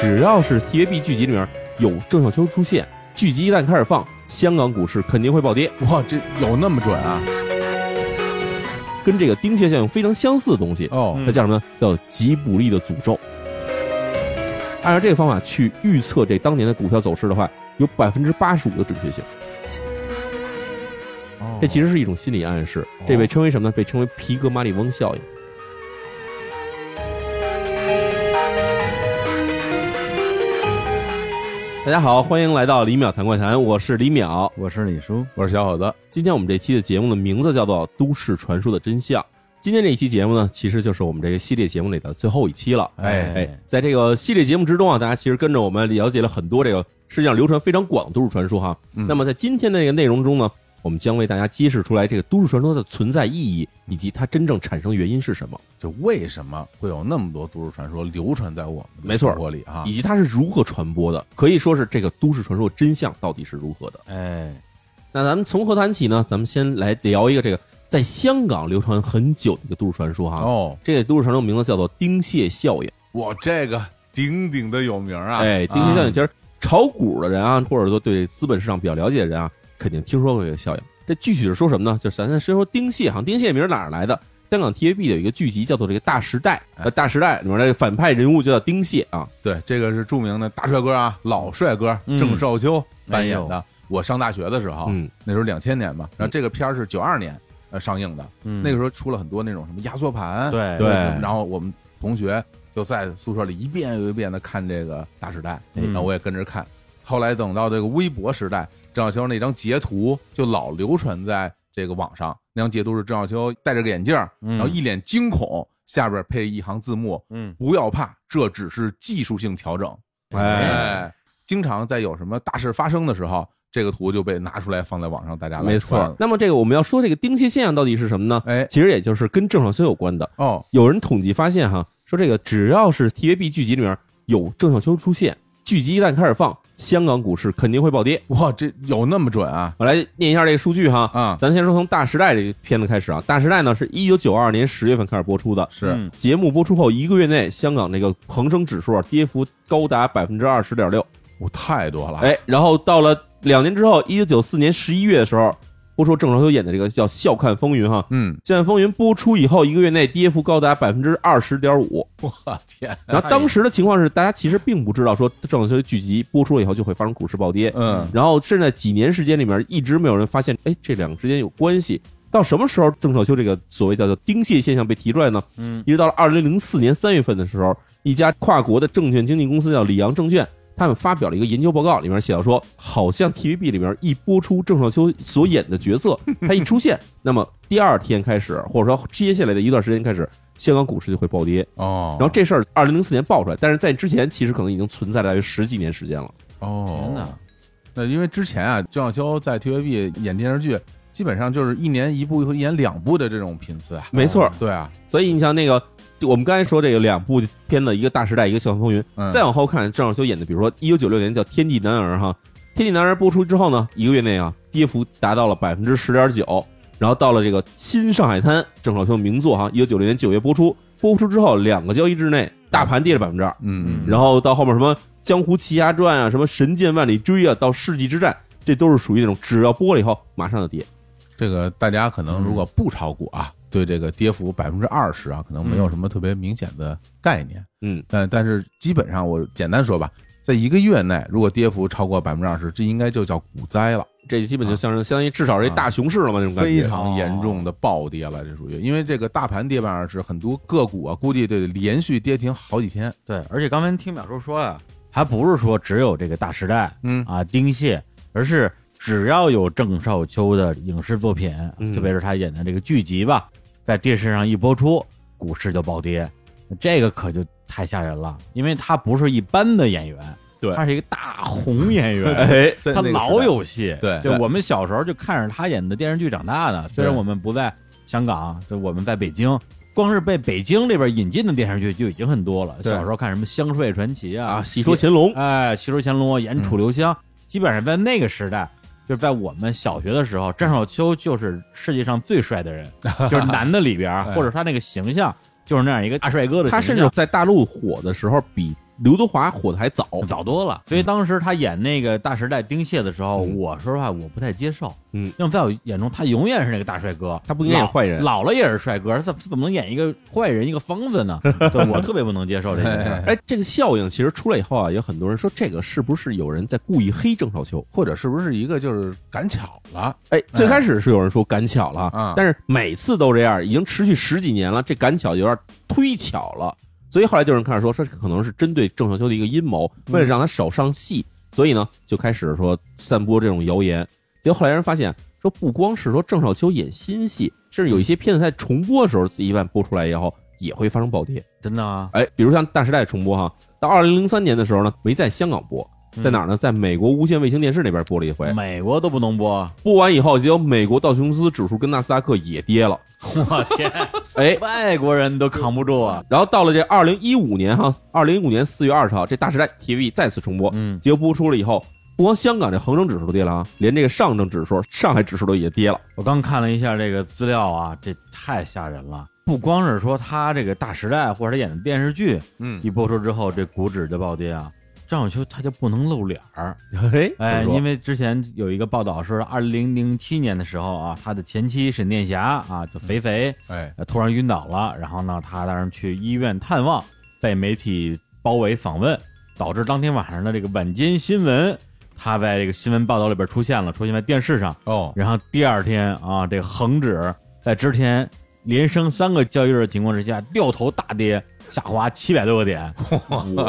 只要是 TVB 剧集里面有郑少秋出现，剧集一旦开始放，香港股市肯定会暴跌。哇，这有那么准啊？跟这个丁蟹效应非常相似的东西，哦，那叫什么呢？叫吉卜力的诅咒。按照这个方法去预测这当年的股票走势的话，有百分之八十五的准确性。哦这其实是一种心理暗示，这被称为什么呢？被称为皮格马里翁效应。大家好，欢迎来到李淼谈怪谈，我是李淼。我是李叔，我是小伙子，今天我们这期的节目的名字叫做《都市传说的真相》。今天这一期节目呢，其实就是我们这个系列节目里的最后一期了。哎哎，在这个系列节目之中啊，大家其实跟着我们了解了很多这个世界上流传非常广的都市传说哈。嗯那么在今天的这个内容中呢，我们将为大家揭示出来这个都市传说的存在意义，以及它真正产生原因是什么，就为什么会有那么多都市传说流传在我们没错生活里啊？以及它是如何传播的，可以说是这个都市传说真相到底是如何的。哎，那咱们从何谈起呢？咱们先来聊一个这个在香港流传很久的一个都市传说哈。哦，这个都市传说名字叫做丁蟹效应。哇这个鼎鼎的有名啊！哎，丁蟹效应，其实炒股的人啊，或者说对资本市场比较了解的人啊，肯定听说过这个效应。这具体是说什么呢？就是咱先说丁蟹，哈，丁蟹名儿哪儿来的？香港 TVB 有一个剧集叫做这个《大时代》，哎呃，《大时代》里面的反派人物就叫丁蟹啊。对，这个是著名的大帅哥啊，老帅哥嗯郑少秋扮演哎的。我上大学的时候，嗯，那时候两千年嘛，然后这个片儿是九二年呃上映的，嗯那个时候出了很多那种什么压缩盘，对对然后我们同学就在宿舍里一遍又一遍的看这个《大时代》，嗯然后我也跟着看。后来等到这个微博时代，郑少秋那张截图就老流传在这个网上。那张截图是郑少秋戴着个眼镜，嗯然后一脸惊恐，下边配一行字幕：“嗯，不要怕，这只是技术性调整。”哎，哎，经常在有什么大事发生的时候，这个图就被拿出来放在网上，大家没错。那么这个我们要说这个丁蟹现象到底是什么呢？哎，其实也就是跟郑少秋有关的。哦，有人统计发现哈，说这个只要是 TVB 剧集里面有郑少秋出现，剧集一旦开始放，香港股市肯定会暴跌。哇，这有那么准啊？我来念一下这个数据哈，啊，咱先说从《大时代》这个片子开始啊，《大时代》呢是一九九二年十月份开始播出的，是。嗯。节目播出后一个月内，香港这个恒生指数啊跌幅高达百分之二十点六，我太多了。哎，然后到了两年之后，一九九四年十一月的时候，播出郑少秋演的这个叫《笑看风云》哈，嗯，《笑看风云》播出以后一个月内跌幅高达百分之二十点五，我天，然后当时的情况是，大家其实并不知道说郑少秋的剧集播出了以后就会发生股市暴跌，嗯，然后甚至在几年时间里面，一直没有人发现，哎，这两个之间有关系。到什么时候郑少秋这个所谓叫做丁蟹现象被提出来呢？嗯。一直到了二零零四年三月份的时候，一家跨国的证券经纪公司叫里昂证券，他们发表了一个研究报告，里面写到说，好像 TVB 里面一播出郑少秋所演的角色，他一出现，那么第二天开始，或者说接下来的一段时间开始，香港股市就会暴跌。哦，然后这事儿二零零四年爆出来，但是在之前其实可能已经存在了大约十几年时间了。哦，天哪，那因为之前啊，郑少秋在 TVB 演电视剧，基本上就是一年一部或一年两部的这种频次啊。没错，对啊，所以你像那个，我们刚才说这个两部片子，一个《大时代》，一个《笑看风云》。嗯再往后看，郑少秋演的，比如说一九九六年叫《天地男儿》哈，《天地男儿》播出之后呢，一个月内啊，跌幅达到了百分之十点九。然后到了这个《新上海滩》，郑少秋名作哈，一九九六年九月播出，播出之后两个交易日内，大盘跌了百分之二。嗯，然后到后面什么《江湖奇侠传》啊，什么《神剑万里追》啊，到《世纪之战》，这都是属于那种只要播了以后马上就跌。这个大家可能如果不炒股啊，对这个跌幅百分之二十啊，可能没有什么特别明显的概念。嗯，但但是基本上我简单说吧，在一个月内，如果跌幅超过百分之二十，这应该就叫股灾了。这基本就像是相当于至少是一大熊市了嘛，那种感觉。非常严重的暴跌了，这属于，因为这个大盘跌百分之二十，很多个股啊，估计得连续跌停好几天。对，而且刚才听淼叔说呀，还不是说只有这个大时代嗯啊丁蟹，而是只要有郑少秋的影视作品，嗯特别是他演的这个剧集吧，在电视上一播出，股市就暴跌，这个可就太吓人了，因为他不是一般的演员。对他是一个大红演员，哎，他老有戏，对就我们小时候就看着他演的电视剧长大的。虽然我们不在香港，就我们在北京，光是被北京这边引进的电视剧就已经很多了。小时候看什么《香帅传奇》啊，啊，戏说乾隆，哎，戏说乾隆演楚留香，基本上在那个时代，就是在我们小学的时候，郑少秋就是世界上最帅的人，就是男的里边或者他那个形象就是那样一个大帅哥的形象。他甚至在大陆火的时候，比刘德华火的还早。早多了。所以当时他演那个《大时代》丁蟹的时候，嗯我说实话我不太接受，嗯，因为在我眼中他永远是那个大帅哥，他不应该演坏人老老了也是帅哥，他怎怎么能演一个坏人一个疯子呢？对 我特别不能接受这件事儿。哎，这个效应其实出来以后啊，有很多人说这个是不是有人在故意黑郑少秋？或者是不是一个就是赶巧了？哎，最开始是有人说赶巧了，啊但是每次都这样，已经持续十几年了，这赶巧有点忒巧了。所以后来就有人开始说，说这可能是针对郑少秋的一个阴谋，为了让他少上戏，所以呢就开始说散播这种谣言。结果后来人发现，说不光是说郑少秋演新戏，甚至有一些片子在重播的时候，一般播出来以后也会发生暴跌。真的啊，哎，比如像《大时代》重播哈，到二零零三年的时候呢，没在香港播，在哪儿呢？在美国无线卫星电视那边播了一回。美国都不能播，播完以后，结果美国道琼斯指数跟纳斯达克也跌了。我天，哎，外国人都扛不住啊！然后到了这二零一五年哈，二零一五年四月二十号，这《大时代》TV 再次重播，嗯，结果播出了以后，不光香港这恒生指数都跌了啊，连这个上证指数、上海指数都也跌了。我刚看了一下这个资料啊，这太吓人了。不光是说他这个《大时代》或者他演的电视剧嗯一播出之后，这股指就暴跌啊。张小秋他就不能露脸儿，哎哎，因为为之前有一个报道说，二零零七年的时候啊，他的前妻沈殿霞啊，就肥肥，哎，呃突然晕倒了，然后呢，他当时去医院探望，被媒体包围访问，导致当天晚上的这个晚间新闻，他在这个新闻报道里边出现了，出现在电视上。哦，然后第二天啊，这个恒指在之前连升三个交易日的情况之下，掉头大跌，下滑七百多个点，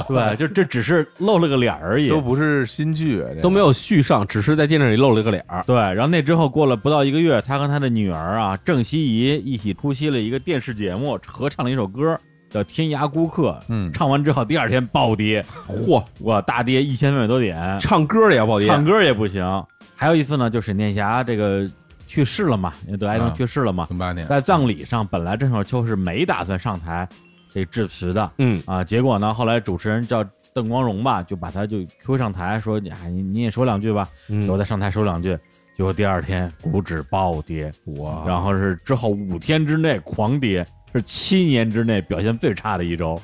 对吧？就这只是露了个脸而已，都不是新剧，都没有续上，只是在电视里露了个脸儿。对，然后那之后过了不到一个月，他和他的女儿啊郑希怡一起出席了一个电视节目，合唱了一首歌叫《天涯孤客》。嗯唱完之后第二天暴跌，嚯，哇，大跌一千三百多点，唱歌也要暴跌，唱歌也不行。还有一次呢，就沈殿霞这个去世了嘛，因为得癌症啊去世了嘛，零八年在葬礼上本来郑少秋是没打算上台这致辞的嗯，啊，结果呢，后来主持人叫邓光荣吧，就把他就 Q 上台说，哎，你你也说两句吧。嗯我再上台说两句，结果第二天股指暴跌，哇然后是之后五天之内狂跌，是七年之内表现最差的一周。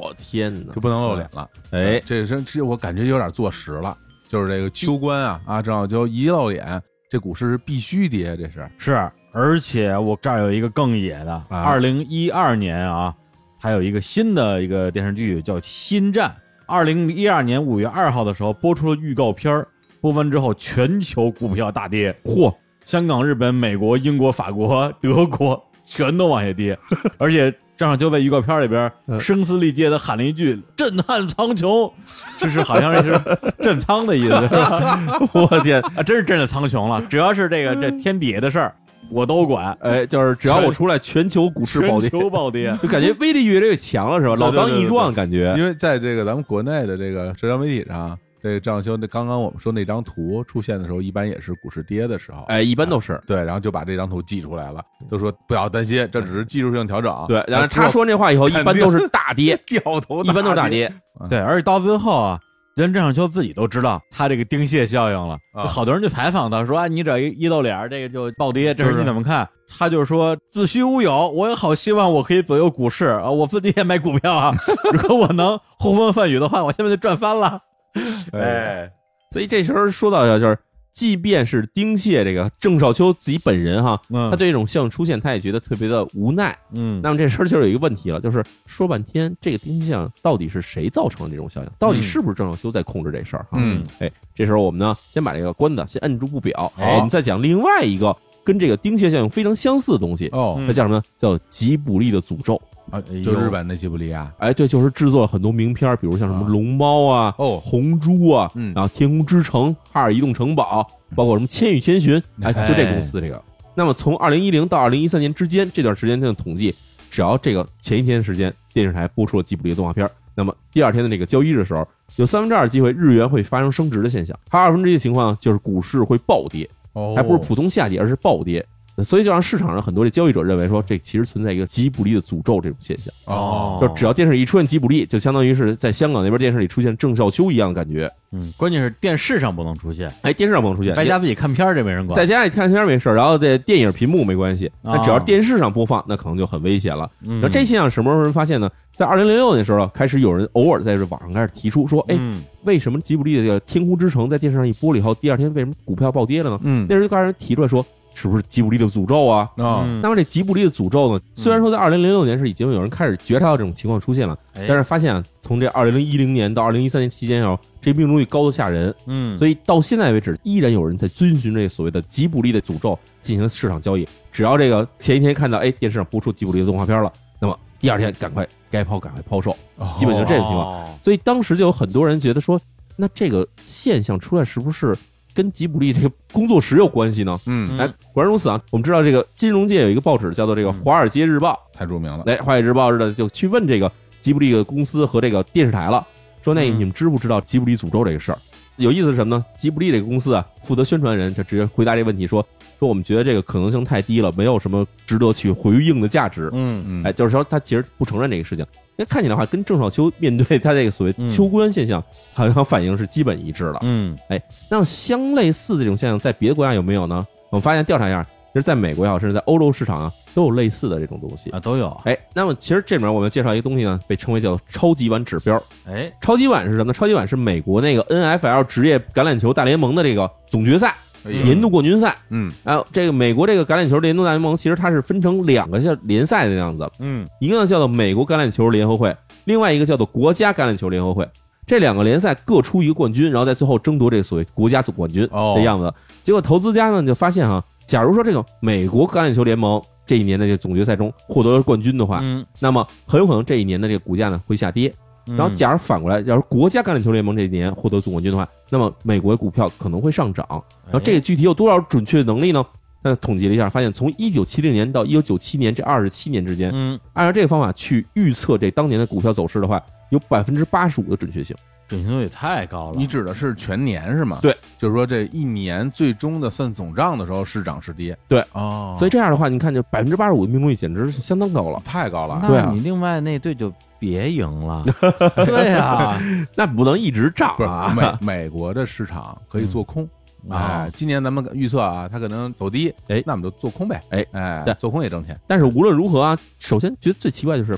我天哪就！不能露脸了。哎，这是这我感觉有点坐实了，就是这个秋官啊啊，郑少秋一露脸，这股市是必须跌，这是。是，而且我这儿有一个更野的，啊。二零一二年啊，还有一个新的一个电视剧叫《新战》，二零一二年五月二号的时候播出了预告片儿，播完之后全球股票大跌，嚯！香港、日本、美国、英国、法国、德国全都往下跌，而且郑少秋在预告片里边嗯声嘶力竭的喊了一句“震撼苍穹”，就是好像是震仓的意思，是吧？我天！啊，真是震了苍穹了！只要是这个这天底下的事儿，我都管。哎，就是只要我出来，全球股市暴跌，全球暴跌，就感觉威力越来越强了，是吧？老当益壮感觉。因为在这个咱们国内的这个社交媒体上，这个郑少秋那刚刚我们说那张图出现的时候，一般也是股市跌的时候，哎，一般都是对，然后就把这张图寄出来了，就说不要担心，这只是技术性调整。对。然后他说那话以后，一般都是大跌，掉头，一般都是大。跌。对，而且到最后啊，连郑少秋自己都知道他这个丁蟹效应了，啊好多人就采访他说啊，你只要一一露脸儿，这个就暴跌，这你怎么看？他就是说子虚乌有，我也好希望我可以左右股市啊，我自己也买股票啊，如果我能呼风唤雨的话，我现在就赚翻了。哎，所以这时候说到的就是，即便是丁蟹这个郑少秋自己本人哈，嗯他对这种效应出现，他也觉得特别的无奈。嗯，那么这时候就有一个问题了，就是说半天，这个丁蟹效应到底是谁造成的这种效应？到底是不是郑少秋在控制这事儿？哈，嗯，哎，这时候我们呢，先把这个关子先摁住不表，哎我们再讲另外一个跟这个丁蟹效应非常相似的东西，哦嗯那叫什么呢？叫吉卜力的诅咒。啊就日本那吉卜力啊，哎，对，就是制作了很多名片，比如像什么啊龙猫啊、哦红猪啊，嗯然后天空之城、哈尔移动城堡，包括什么千与千寻，哎，哎就这公司这个。那么从二零一零到二零一三年之间这段时间的统计，只要这个前一天时间电视台播出了吉卜力的动画片，那么第二天的这个交易日的时候，有三分之二的机会日元会发生升值的现象，还有二分之一的情况就是股市会暴跌，哦还不是普通下跌，而是暴跌。所以就让市场上很多的交易者认为说，这其实存在一个吉卜力的诅咒这种现象，哦，就只要电视里一出现吉卜力，就相当于是在香港那边电视里出现郑少秋一样的感觉。嗯，关键是电视上不能出现，哎，电视上不能出现，在家自己看片儿这没人管。在家里看片儿没事儿，然后在电影屏幕没关系，哦但只要电视上播放，那可能就很危险了。嗯，然后这现象什么时候人发现呢？在二零零六年的时候，开始有人偶尔在这网上开始提出说，哎，嗯为什么吉卜力的这个《天空之城》在电视上一播了以后，第二天为什么股票暴跌了呢？嗯那时候就开始提出来说，是不是吉卜力的诅咒啊？哦，嗯那么这吉卜力的诅咒呢？虽然说在二零零六年是已经有人开始觉察到这种情况出现了，哎但是发现啊，从这二零一零年到二零一三年期间啊，这命中率高的吓人，嗯，所以到现在为止，依然有人在遵循这所谓的吉卜力的诅咒进行市场交易。只要这个前一天看到哎电视上播出吉卜力的动画片了，那么第二天赶快该抛赶快抛售，哦基本就这个情况。况。所以当时就有很多人觉得说，那这个现象出来是不是跟吉卜力这个工作室有关系呢？嗯，嗯哎，果然如此啊！我们知道这个金融界有一个报纸叫做这个《华尔街日报太著名了》，，来，《华尔街日报》似的就去问这个吉卜力的公司和这个电视台了，说那嗯你们知不知道吉卜力诅咒这个事儿？有意思是什么呢？吉卜力这个公司啊，负责宣传人就直接回答这个问题说说我们觉得这个可能性太低了，没有什么值得去回应的价值。嗯嗯，哎，就是说他其实不承认这个事情。因为看起来的话，跟郑少秋 面对他这个所谓嗯秋官现象，好像反应是基本一致的。嗯哎那么相类似的这种现象，在别的国家有没有呢？我们发现调查一下，其实在美国也好，甚至在欧洲市场啊，都有类似的这种东西。啊都有。哎，那么其实这里面我们介绍一个东西呢，被称为叫超级碗指标。哎，超级碗是什么呢？超级碗是美国那个 NFL 职业橄榄球大联盟的这个总决赛年度冠军赛。嗯啊，这个美国这个橄榄球年度大联盟，其实它是分成两个叫联赛的样子，嗯一个呢叫做美国橄榄球联合会，另外一个叫做国家橄榄球联合会。这两个联赛各出一个冠军，然后在最后争夺这个所谓国家总冠军哦的样子。结果投资家呢就发现哈，假如说这个美国橄榄球联盟这一年的这个总决赛中获得了冠军的话，嗯，那么很有可能这一年的这个股价呢会下跌。然后假如反过来，要是国家橄榄球联盟这一年获得总冠军的话，那么美国的股票可能会上涨。然后这个具体有多少准确的能力呢？那统计了一下，发现从一九七零年到一九九七年这二十七年之间，嗯按照这个方法去预测这当年的股票走势的话，有百分之八十五的准确性。准确度也太高了。你指的是全年是吗？对，就是说这一年最终的算总账的时候是涨是跌。对，哦，所以这样的话，你看就百分之八十五的命中率简直是相当高了。太高了。对啊那你另外那队就别赢了。对呀，那不能一直涨啊！美美国的市场可以做空，嗯哎啊，今年咱们预测啊，它可能走低，哎那我们就做空呗，哎哎对，做空也挣钱，但是无论如何啊，首先觉得最奇怪就是，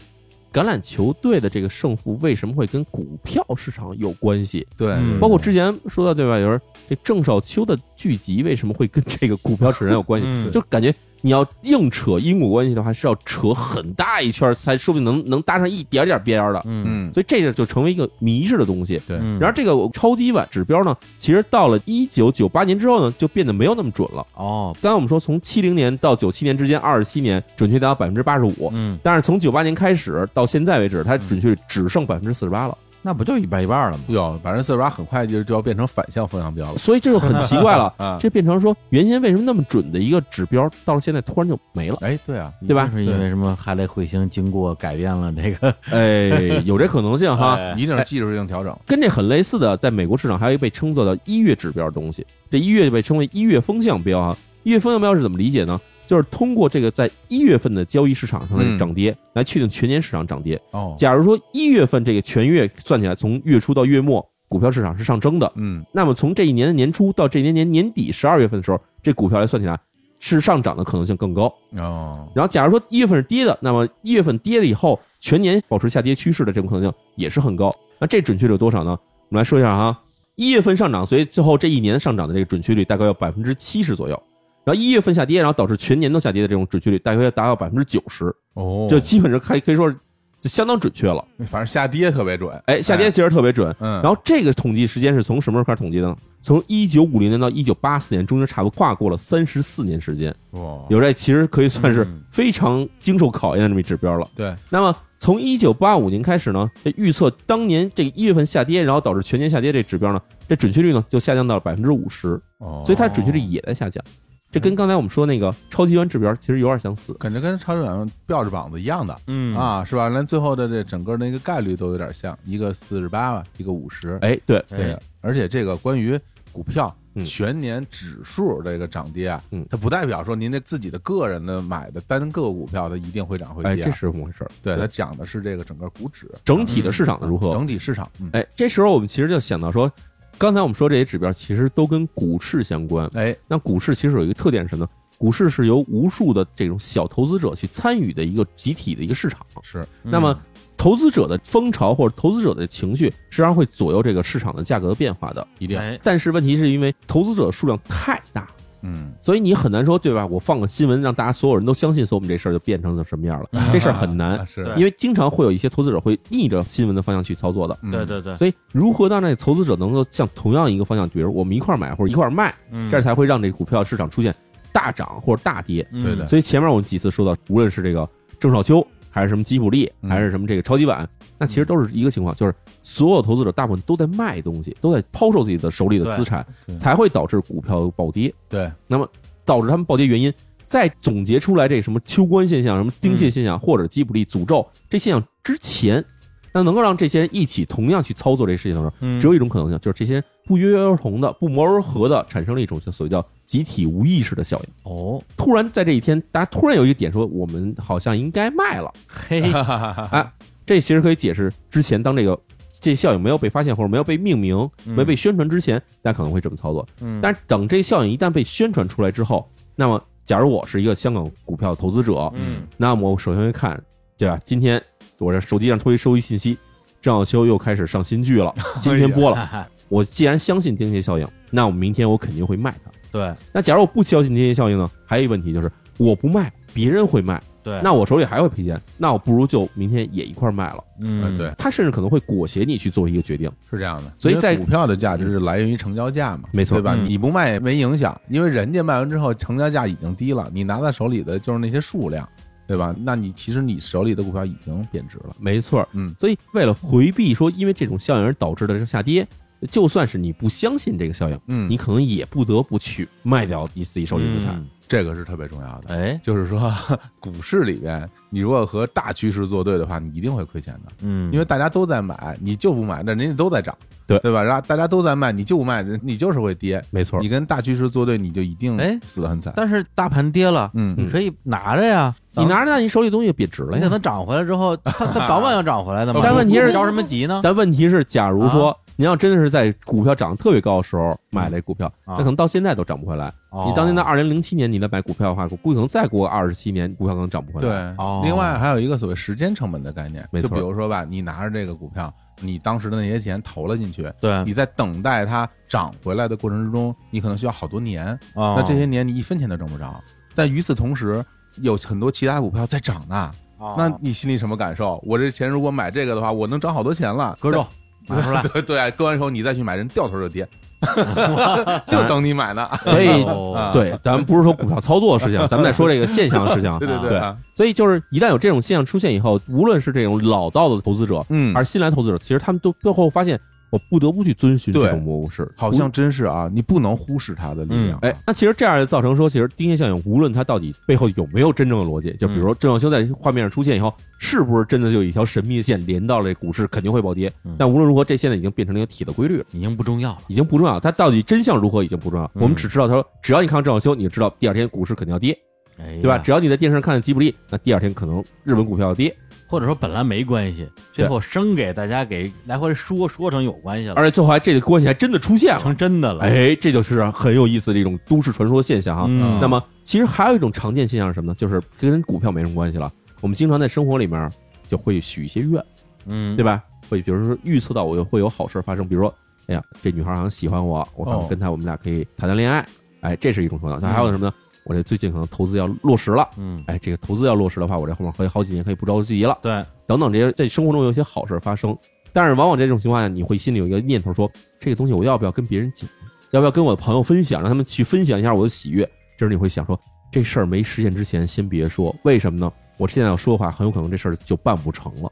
橄榄球队的这个胜负为什么会跟股票市场有关系？对，嗯包括之前说到对吧？有人这郑少秋的剧集为什么会跟这个股票市场有关系？嗯就感觉你要硬扯因果关系的话，是要扯很大一圈儿，才说不定能能搭上一点点边儿的。嗯嗯，所以这个就成为一个迷式的东西。对，嗯，然后这个超级碗指标呢，其实到了一九九八年之后呢，就变得没有那么准了。哦，刚才我们说，从七零年到九七年之间，二十七年准确达到百分之八十五，嗯，但是从九八年开始到现在为止，它准确率只剩百分之四十八了。那不就一半一半了吗？哟，百分之四十八很快就就要变成反向风向标了。所以这就很奇怪了 啊，这变成说原先为什么那么准的一个指标，到了现在突然就没了？哎，对啊，对吧是因为什么哈雷彗星经过改变了这个哎，有这可能性哈。哎一定是技术性调整。跟这很类似的，在美国市场还有一个被称作的一月指标的东西，这一月就被称为一月风向标啊。一月风向标是怎么理解呢？就是通过这个在一月份的交易市场上的嗯涨跌，来确定全年市场涨跌。哦，假如说一月份这个全月算起来，从月初到月末，股票市场是上升的，嗯，那么从这一年的年初到这一年年年底十二月份的时候，这股票来算起来是上涨的可能性更高。哦，然后假如说一月份是跌的，那么一月份跌了以后，全年保持下跌趋势的这种可能性也是很高。那这准确率有多少呢？我们来说一下哈，一月份上涨，所以最后这一年上涨的这个准确率大概有百分之七十左右。然后一月份下跌，然后导致全年都下跌的这种准确率大约要达到百分之九十，哦，就基本上可以可以说是就相当准确了。反正下跌特别准。哎，下跌其实特别准。嗯，然后这个统计时间是从什么时候开始统计的呢？从一九五零年到一九八四年，中间差不多跨过了三十四年时间。哇，有这其实可以算是嗯非常经受考验的这么一指标了。对，那么从一九八五年开始呢，这预测当年这个一月份下跌，然后导致全年下跌这指标呢，这准确率呢就下降到了百分之五十，哦，所以它准确率也在下降。这跟刚才我们说那个超级碗指标其实有点相似。感觉跟超级碗标志膀子一样的。嗯。啊，是吧？连最后的这整个那个概率都有点像，一个四十八吧，一个五十。哎，对，对，而且这个关于股票嗯。全年指数这个涨跌啊，嗯。它不代表说您这自己的个人的买的单个股票它一定会涨会哎，跌啊，这是怎么回事儿？对，它讲的是这个整个股指。整体的市场的如何？整体市场，嗯，哎，这时候我们其实就想到说，刚才我们说这些指标其实都跟股市相关。哎，那股市其实有一个特点是什么呢？股市是由无数的这种小投资者去参与的一个集体的一个市场。是那么投资者的风潮或者投资者的情绪，实际上会左右这个市场的价格的变化的。一定，哎，但是问题是因为投资者数量太大，嗯，所以你很难说对吧？我放个新闻让大家所有人都相信，所以我们这事儿就变成了什么样了？这事儿很难啊，是。对。因为经常会有一些投资者会逆着新闻的方向去操作的。嗯。对对对，所以如何让这投资者能够向同样一个方向，比如我们一块儿买或者一块儿卖，嗯。这样才会让这个股票市场出现大涨或者大跌。嗯。对对所以前面我们几次说到，无论是这个郑少秋，还是什么吉普力，嗯。还是什么这个超级碗，那其实都是一个情况，就是所有投资者大部分都在卖东西，都在抛售自己的手里的资产，才会导致股票暴跌。对，那么导致他们暴跌原因，再总结出来这什么秋官现象、什么丁蟹现象、或者吉普力诅咒这现象之前，那能够让这些人一起同样去操作这个事情的时候，嗯只有一种可能性，就是这些人不约而同的、不谋而合的产生了一种叫所谓叫集体无意识的效应。哦，突然在这一天，大家突然有一个点说，我们好像应该卖了。嘿，哎，这其实可以解释之前当这个这效应没有被发现或者没有被命名、嗯没被宣传之前，大家可能会这么操作。嗯但是等这效应一旦被宣传出来之后，那么假如我是一个香港股票投资者，嗯那么我首先会看，对吧？今天我这手机上突然收一信息，郑少秋又开始上新剧了，今天播了。我既然相信丁蟹效应，那我明天我肯定会卖它。对那假如我不相信丁蟹效应呢？还有一个问题就是，我不卖，别人会卖，对，那我手里还会赔钱，那我不如就明天也一块卖了。嗯对，他甚至可能会裹挟你去做一个决定。是这样的，所以在股票的价值是来源于成交价嘛，没错对吧？嗯你不卖也没影响，因为人家卖完之后成交价已经低了，你拿在手里的就是那些数量，对吧？那你其实你手里的股票已经贬值了，没错，嗯，所以为了回避说因为这种效应而导致的这个下跌，就算是你不相信这个效应，嗯，你可能也不得不去卖掉你自己手里资产。嗯这个是特别重要的。哎，就是说，股市里边，你如果和大趋势作对的话，你一定会亏钱的，嗯，因为大家都在买，你就不买，那人家都在涨，对对吧？然后大家都在卖，你就不卖，人你就是会跌。没错你，跟大趋势作对，你就一定哎死得很惨。但是大盘跌了，嗯你可以拿着呀，你拿着那你手里东西贬值了呀。你等它涨回来之后，它它 早晚要涨回来的嘛。但问题是着什么急呢？但问题是，假如说您要真的是在股票涨得特别高的时候买这股票，啊。那可能到现在都涨不回来。哦。你当年在二零零七年你再买股票的话，估计可能再过二十七年，股票可能涨不回对。来。，哦。另外还有一个所谓时间成本的概念，没错。就比如说吧，你拿着这个股票，你当时的那些钱投了进去，对，你在等待它涨回来的过程之中，你可能需要好多年，那那这些年你一分钱都挣不着。但与此同时，有很多其他股票在涨呢，哦。那你心里什么感受？我这钱如果买这个的话，我能涨好多钱了，割肉买出来，对对，割完之后你再去买，人掉头就跌，就等你买呢。所以哦对，咱们不是说股票操作的事情，咱们在说这个现象的事情。对对对啊所以就是一旦有这种现象出现以后，无论是这种老道的投资者，嗯还是新来投资者，其实他们都最后发现，我不得不去遵循这对种模式，好像真是啊，你不能忽视它的力量。哎，那其实这样就造成说，其实丁蟹效应，无论它到底背后有没有真正的逻辑，就比如说郑少秋在画面上出现以后，是不是真的就有一条神秘的线连到了这股市，肯定会暴跌嗯。但无论如何，这现在已经变成了一个铁的规律了，已经不重要了。已经不重要，它到底真相如何已经不重要。嗯我们只知道他说，只要你看到郑少秋，你就知道第二天股市肯定要跌，对吧？只要你在电视上看见吉卜力，那第二天可能日本股票要跌，或者说本来没关系，最后生给大家给来回说说成有关系了，而且最后还这个关系还真的出现了成。真的了。哎，这就是很有意思的一种都市传说现象哈。嗯那么其实还有一种常见现象是什么呢？就是跟股票没什么关系了。我们经常在生活里面就会许一些愿，嗯，对吧？会比如说预测到我会有好事发生，比如说，哎呀，这女孩好像喜欢我，我可能哦跟她我们俩可以谈谈恋爱，哎，这是一种可能。那还有什么呢？我这最近可能投资要落实了，嗯，哎，这个投资要落实的话，我这后面可以好几年可以不着急了，对，等等这些在生活中有一些好事发生。但是往往这种情况下，你会心里有一个念头说，这个东西我要不要跟别人讲？要不要跟我的朋友分享，让他们去分享一下我的喜悦？这时候你会想说，这事儿没实现之前先别说，为什么呢？我现在要说的话，很有可能这事儿就办不成了。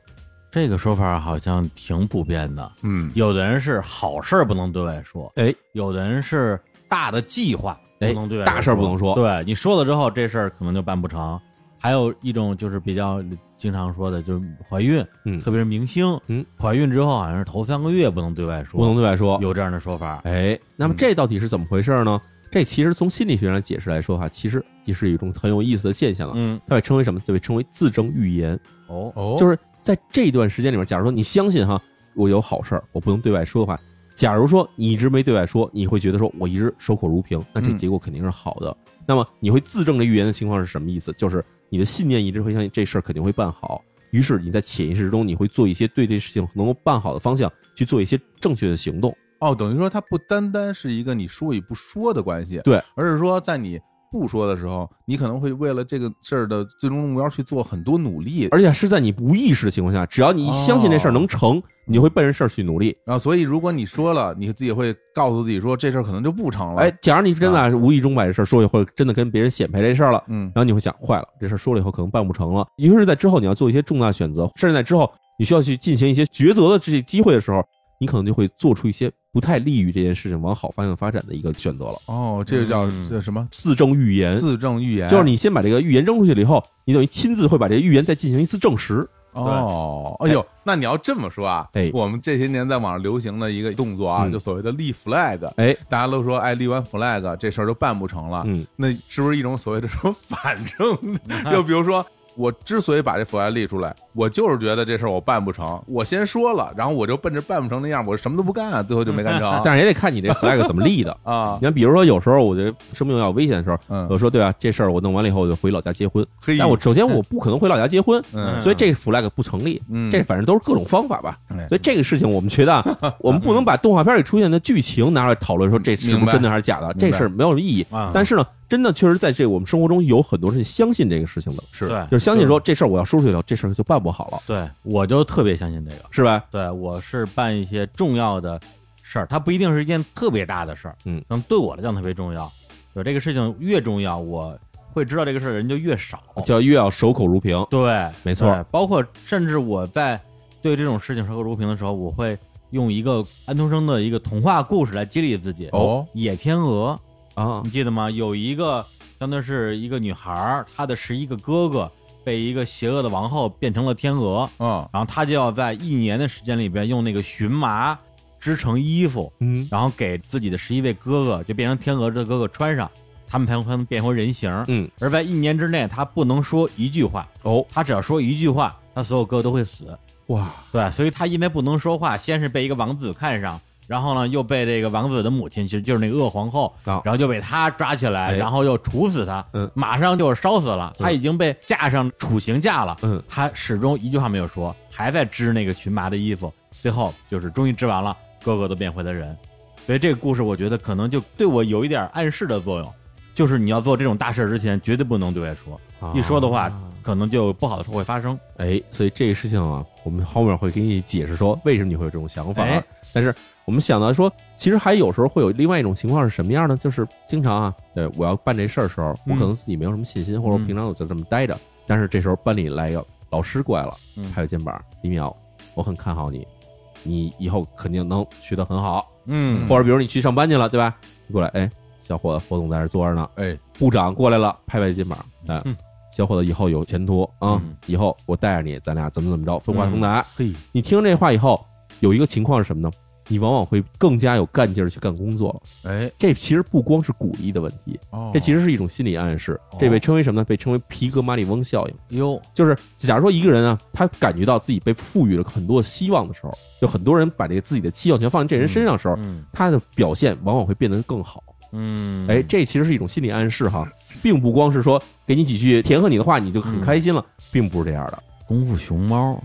这个说法好像挺普遍的。嗯，有的人是好事儿不能对外说，哎，有的人是大的计划不哎能对外大事儿不能说对你说了之后，这事儿可能就办不成。还有一种就是比较经常说的，就是怀孕，嗯特别是明星，嗯，怀孕之后好像是头三个月不能对外说，不能对外说。有这样的说法。哎，那么嗯这到底是怎么回事呢？这其实从心理学上解释来说的话，其实也是一种很有意思的现象了。嗯，它被称为什么？就被称为自证预言。哦，哦，就是是在这段时间里面，假如说你相信哈，我有好事儿，我不能对外说的话，假如说你一直没对外说，你会觉得说我一直守口如瓶，那这嗯结果肯定是好的。那么你会自证这预言的情况是什么意思？就是你的信念一直会相信这事儿肯定会办好，于是你在潜意识中你会做一些对这事情能够办好的方向去做一些正确的行动。哦，等于说它不单单是一个你说与不说的关系，对，而是说在你不说的时候，你可能会为了这个事儿的最终目标去做很多努力，而且是在你无意识的情况下，只要你相信这事儿能成，你就会奔着事儿去努力。然后所以如果你说了，你自己会告诉自己说这事儿可能就不成了，哎，，假如你真的无意中把这事儿说，或者真的跟别人显摆这事儿了，嗯然后你会想，坏了，这事儿说了以后可能办不成了。尤其是在之后你要做一些重大选择，甚至在之后你需要去进行一些抉择的这些机会的时候，你可能就会做出一些不太利于这件事情往好方向发展的一个选择了。哦，这个叫嗯叫什么自证预言，自证预言，就是你先把这个预言扔出去了以后，你等于亲自会把这个预言再进行一次证实。哦，哎呦，那你要这么说啊，哎我们这些年在网上流行的一个动作啊，嗯就所谓的立 flag，哎，大家都说，哎，立完 flag 这事儿就办不成了，嗯，那是不是一种所谓的说 反正？就比如说，我之所以把这 flag 立出来，我就是觉得这事儿我办不成，我先说了，然后我就奔着办不成那样，我什么都不干，啊最后就没干成但是也得看你这 flag 怎么立的。啊你。看，比如说有时候我觉得生命要危险的时候，嗯我说对啊，这事儿我弄完了以后我就回老家结婚。嘿但我首先我不可能回老家结婚，嗯所以这个 flag 不成立。嗯这反正都是各种方法吧。哎所以这个事情我们觉得啊，我们不能把动画片里出现的剧情拿出来讨论，说这是不是真的还是假的，这事儿没有什么意义。啊，但是呢，真的确实在这个我们生活中有很多人相信这个事情的，是对，就是相信说这事儿我要说出去了，这事儿就办不好了，对，我就特别相信这个。是吧？对我是办一些重要的事儿，它不一定是一件特别大的事儿，嗯，那么对我来讲特别重要。对这个事情越重要，我会知道这个事儿的人就越少。就要越要守口如瓶。对，没错对包括甚至我在对这种事情守口如瓶的时候，我会用一个安徒生的一个童话故事来激励自己。哦野天鹅，啊。你记得吗？有一个相当于是一个女孩儿，她的十一个哥哥被一个邪恶的王后变成了天鹅，嗯。然后她就要在一年的时间里边用那个荨麻织成衣服，嗯。然后给自己的十一位哥哥，就变成天鹅的哥哥穿上，他们才能变回人形。嗯，而在一年之内，他不能说一句话，哦。他只要说一句话，他所有哥哥都会死。哇，对，所以他因为不能说话，先是被一个王子看上，然后呢又被这个王子的母亲，其实就是那个恶皇后，啊。然后就被他抓起来，哎。然后又处死他，嗯。马上就是烧死了，嗯。他已经被架上处刑架了，嗯。他始终一句话没有说，还在织那个荨麻的衣服，最后就是终于织完了，个个都变回了人，所以这个故事我觉得可能就对我有一点暗示的作用。就是你要做这种大事之前，绝对不能对外说，一说的话啊，可能就不好的事会发生。哎，所以这个事情啊，我们后面会给你解释说为什么你会有这种想法。哎。但是我们想到说，其实还有时候会有另外一种情况是什么样呢？就是经常啊，对我要办这事儿的时候，我可能自己没有什么信心，或者我平常我就这么待着，但是这时候班里来一个老师过来了，嗯拍拍肩膀，李淼，我很看好你，你以后肯定能学得很好。嗯或者比如你去上班去了，对吧？你过来，哎，小伙子，侯总在这坐着呢，哎，部长过来了，拍拍肩膀，哎，嗯小伙子以后有前途啊，嗯以后我带着你，咱俩怎么怎么着，风华同达。嘿，你听这话以后，有一个情况是什么呢？你往往会更加有干劲儿去干工作了。哎，这其实不光是鼓励的问题，哦这其实是一种心理暗示。这被称为什么呢？被称为皮格马里翁效应。哟，就是假如说一个人啊，他感觉到自己被赋予了很多希望的时候，就很多人把这个自己的期望全放在这人身上的时候，嗯他的表现往往会变得更好。嗯，哎，这其实是一种心理暗示哈，并不光是说给你几句甜和你的话，你就很开心了，并不是这样的。功夫熊猫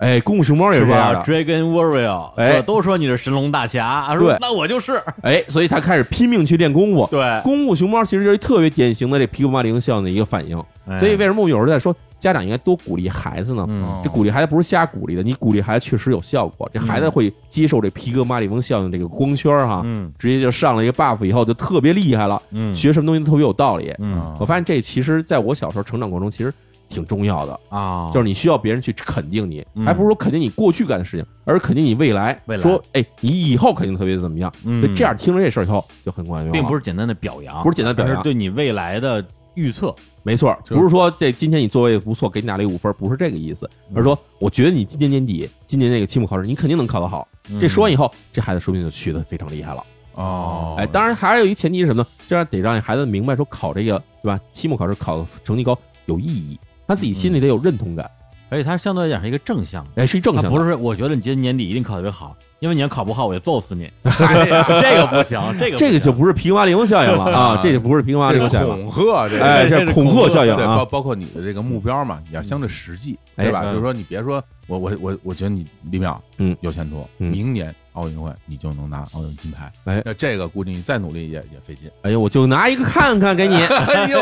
哎，功夫熊猫也是是这样的，？Dragon Warrior，哎都说你是神龙大侠，说对那我就是。哎，所以他开始拼命去练功夫。对，功夫熊猫其实就是特别典型的这皮格马利翁效应的一个反应。所以为什么我有时候在说家长应该多鼓励孩子呢？这鼓励孩子不是瞎鼓励的，你鼓励孩子确实有效果，这孩子会接受这皮格马里翁效应这个光圈哈，嗯直接就上了一个 buff 以后就特别厉害了，嗯学什么东西都特别有道理。嗯我发现这其实在我小时候成长过程中其实挺重要的，啊，就是你需要别人去肯定你，嗯还不是说肯定你过去干的事情，而是肯定你未来。未来说哎，你以后肯定特别怎么样。嗯所以这样听了这事儿以后就很管用，并不是简单的表扬，不是简单表扬是对你未来的预测，没错，就是不是说这今天你作为不错，给你打了一个五分，不是这个意思，而是说我觉得你今年年底，今年那个期末考试你肯定能考得好。这说完以后，这孩子说不定就学的非常厉害了。哦，哎，当然还有一前提是什么呢？这样得让孩子明白说考这个对吧？期末考试考成绩高有意义，他自己心里得有认同感，而且他相对来讲是一个正向的。哎，是一正向的。不是说我觉得你今年年底一定考特别好，因为你要考不好我就揍死你，哎 这个不行，这个这个就不不是皮瓜零效应了啊，这就不是皮瓜这是零效应了。恐吓，这哎，这是恐吓效应对，包啊！包括你的这个目标嘛，你要相对实际，哎对吧？嗯就是说，你别说我我我我觉得你李淼嗯有前途，嗯明年奥运会你就能拿奥运金牌。哎那这个估计你再努力也也费劲。哎呦，我就拿一个看看给你。哎呦，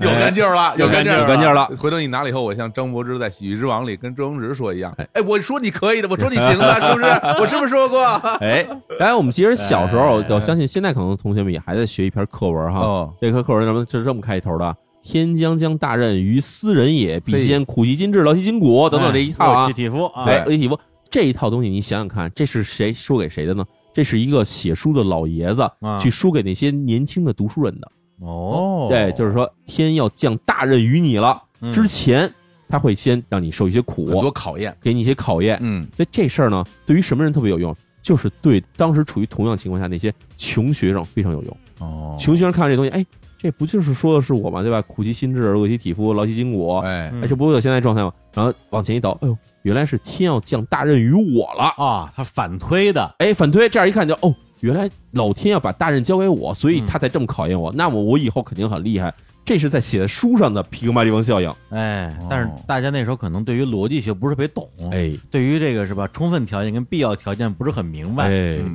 有干劲儿了，有干劲儿有干劲儿了回头你拿了以后，我像张柏芝在《喜剧之王》里跟周星驰说一样哎，哎，我说你可以的，我说你行的，是不是？我是不是说过？哎，当然我们其实小时候，哎我相信现在可能同学们也还在学一篇课文哈。哦，这篇课文什么是这么开头的？天将降大任于斯人也，必先苦其心志，劳其筋骨，等等这一套啊体。体肤体夫这一套东西，你想想看，这是谁说给谁的呢？这是一个写书的老爷子啊去输给那些年轻的读书人的。哦，对，就是说天要降大任于你了，嗯之前他会先让你受一些苦，很多考验，给你一些考验。嗯，所以这事儿呢，对于什么人特别有用？就是对当时处于同样情况下那些穷学生非常有用。哦，穷学生看到这东西，哎，这不就是说的是我吗？对吧？苦其心志，饿其体肤，劳其筋骨，哎，这不会有现在状态吗？然后往前一倒，哎呦，原来是天要降大任于我了。啊，他反推的，哎，反推，这样一看就哦，原来老天要把大任交给我，所以嗯他才这么考验我。那么我以后肯定很厉害。这是在写在书上的皮格马利翁效应。哎哦，但是大家那时候可能对于逻辑学不是特别懂，哎对于这个是吧，充分条件跟必要条件不是很明白。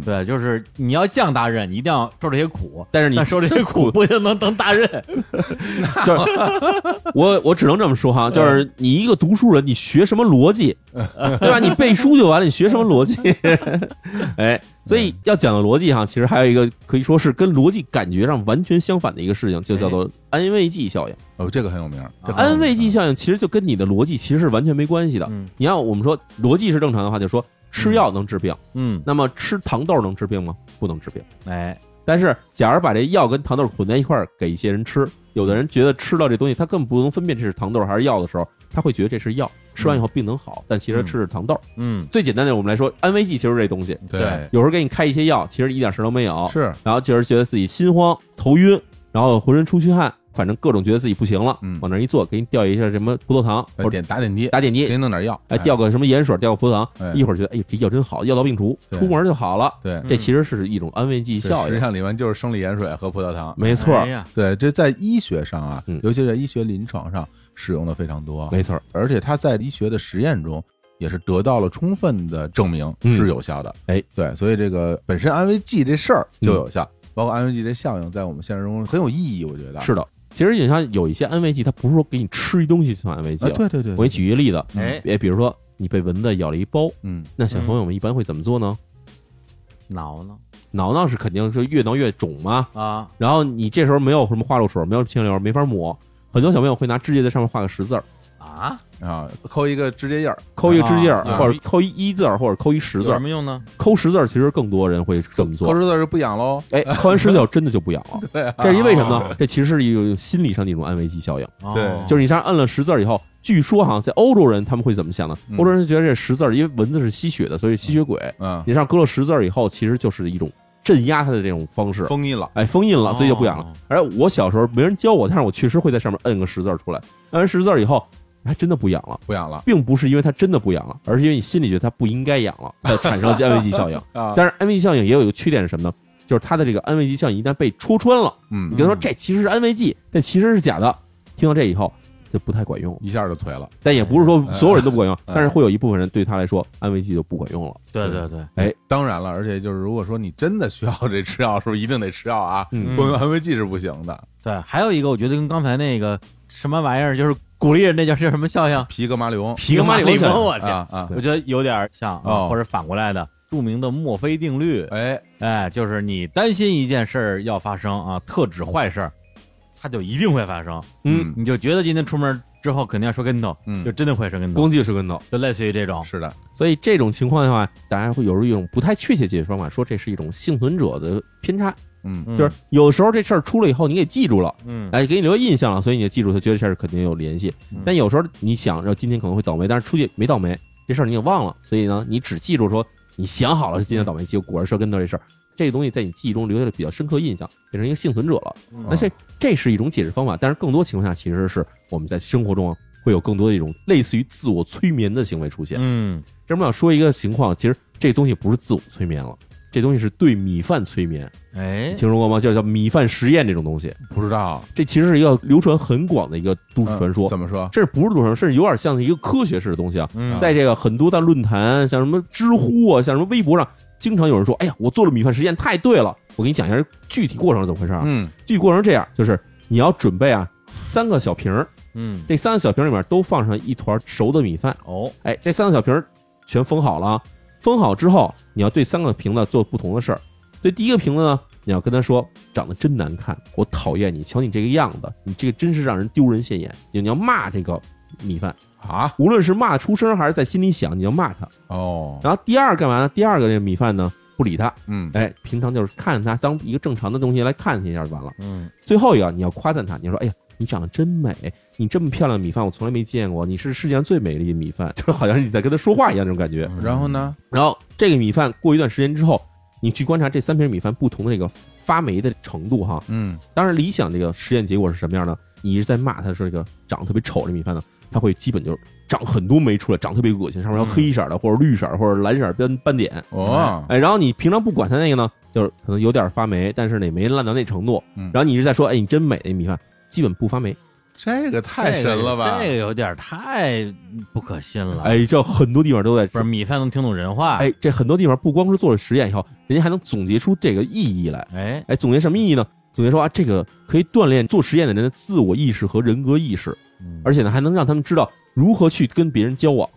对，就是你要降大任，你一定要受这些苦，但是你受这些苦不一定能当大任。就是 我我只能这么说哈，就是你一个读书人，你学什么逻辑，对吧？你背书就完了，你学什么逻辑？哎，所以要讲的逻辑哈，其实还有一个可以说是跟逻辑感觉上完全相反的一个事情，就叫做安慰剂效应。哦，这个很有名，这安慰剂效应其实就跟你的逻辑其实是完全没关系的。嗯。你要我们说逻辑是正常的话，就说吃药能治病，嗯，那么吃糖豆能治病吗？不能治病。哎，但是，假如把这药跟糖豆混在一块儿给一些人吃，有的人觉得吃到这东西，他根本不能分辨这是糖豆还是药的时候，他会觉得这是药，吃完以后病能好，但其实吃的是糖豆。嗯，最简单的，我们来说，安慰剂其实这东西，对，有时候给你开一些药，其实一点事都没有，是，然后就是觉得自己心慌、头晕，然后浑身出虚汗，反正各种觉得自己不行了，嗯。往那儿一坐，给你吊一下什么葡萄糖或者点打点滴，打点滴给，你弄点药，哎，吊个什么盐水，吊个葡萄糖，哎一会儿觉得哎这药真好，药到病除，对。出门就好了。对，这其实是一种安慰剂对效应，实际上里面就是生理盐水和葡萄糖，没错哎，呀，对，这在医学上啊嗯，尤其是在医学临床上使用的非常多，没错，而且它在医学的实验中也是得到了充分的证明嗯。是有效的。哎，对，所以这个本身安慰剂这事儿就嗯。有效，包括安慰剂这效应，在我们现实中很有意义，我觉得。是的。其实你像有一些安慰剂，它不是说给你吃一东西就算安慰剂啊，对对对，我给你举一个例子，哎，也，比如说你被蚊子咬了一包，嗯，那小朋友们一般会怎么做呢？挠挠挠挠是肯定是越挠越肿嘛。啊，然后你这时候没有什么花露水，没有清流，没法抹。很多小朋友会拿指甲在上面画个十字儿，啊，啊，抠一个指甲印儿，抠一个指甲印儿，啊或者抠一一字儿，或者抠一十有字儿。什么用呢？抠十字儿其实更多人会这么做。抠十字就不痒喽。哎，抠完十字儿 真的就不痒了。对啊，这是因为什么呢？这其实是一种心理上的一种安慰剂效应。哦对就是你像摁了十字儿以后，据说哈，在欧洲人他们会怎么想呢？嗯欧洲人觉得这十字儿，因为蚊子是吸血的，所以吸血鬼。嗯，你上割了十字儿以后，其实就是一种镇压它的这种方式。封印了，哎，封印了，所以就不痒了哦。而我小时候没人教我，但是我确实会在上面摁个十字儿出来。摁完十字儿以后，还真的不痒了，不痒了并不是因为它真的不痒了，而是因为你心里觉得它不应该痒了，它产生了安慰剂效应。啊，但是安慰剂效应也有一个缺点是什么呢？就是它的这个安慰剂效应一旦被戳穿了，嗯你，就说这其实是安慰剂，但其实是假的。听到这以后，就不太管用。一下就颓了。但也不是说所有人都不管用，哎但是会有一部分人对他来说，安慰剂就不管用了。对对对，哎当然了，而且就是如果说你真的需要这吃药，是不是一定得吃药啊？嗯光用安慰剂是不行的。对，还有一个我觉得跟刚才那个什么玩意儿，就是鼓励人那叫是什么效应？皮格马里翁皮格马里翁，我天，啊啊，我觉得有点像或者反过来的，著名的墨菲定律，哎，哎，就是你担心一件事儿要发生啊，特指坏事儿，它就一定会发生。嗯，你就觉得今天出门之后肯定要摔跟头，嗯。就真的会摔跟头，工具是跟头。就类似于这种。是的，所以这种情况的话，大家会有一种不太确切解决方法，说这是一种幸存者的偏差。嗯嗯就是有时候这事儿出了以后，你给记住了，嗯，哎，给你留下印象了，所以你就记住他，觉得这事儿肯定有联系嗯。但有时候你想着今天可能会倒霉，但是出去没倒霉，这事儿你也忘了，所以呢，你只记住说你想好了是今天倒霉，结果果然摔跟头这事儿，这个东西在你记忆中留下了比较深刻印象，变成一个幸存者了。嗯那这这是一种解释方法，但是更多情况下其实是我们在生活中啊会有更多的一种类似于自我催眠的行为出现。嗯这我们要说一个情况，其实这东西不是自我催眠了，这东西是对米饭催眠，哎听说过吗？叫叫米饭实验这种东西，不知道这其实是一个流传很广的一个都市传说。嗯怎么说？这不是都市传说，甚至有点像一个科学式的东西啊。嗯在这个很多的论坛，像什么知乎啊，像什么微博上，经常有人说：“哎呀，我做了米饭实验，太对了。”我给你讲一下具体过程是怎么回事啊？嗯具体过程是这样，就是你要准备啊三个小瓶儿，嗯这三个小瓶儿里面都放上一团熟的米饭。哦哎，这三个小瓶儿全封好了啊，封好之后，你要对三个瓶子做不同的事儿。对第一个瓶子呢，你要跟他说长得真难看，我讨厌你，瞧你这个样子，你这个真是让人丢人现眼。你要骂这个米饭，啊无论是骂出声还是在心里想，你要骂他。哦然后第二干嘛呢？第二个这个米饭呢，不理他，嗯哎，平常就是看他当一个正常的东西来看他一下就完了。嗯最后一个你要夸赞他，你说哎呀，你长得真美，你这么漂亮的米饭我从来没见过，你是世界上最美丽的米饭，就是好像是你在跟他说话一样那种感觉。然后呢？然后这个米饭过一段时间之后，你去观察这三瓶米饭不同的这个发霉的程度哈。嗯当然，理想这个实验结果是什么样呢？你一直在骂他说这个长得特别丑这米饭呢，它会基本就是长很多霉出来，长特别恶心，上面有黑色的或者绿色或者蓝色斑斑点。哦哎，然后你平常不管它那个呢，就是可能有点发霉，但是呢也没烂到那程度。嗯然后你一直在说，哎，你真美，那米饭基本不发霉。这个太神了吧？这个有点太不可信了。，哎，这很多地方都在不是米饭能听懂人话？哎，这很多地方不光是做了实验以后，人家还能总结出这个意义来。哎哎，总结什么意义呢？总结说啊，这个可以锻炼做实验的人的自我意识和人格意识，嗯而且呢，还能让他们知道如何去跟别人交往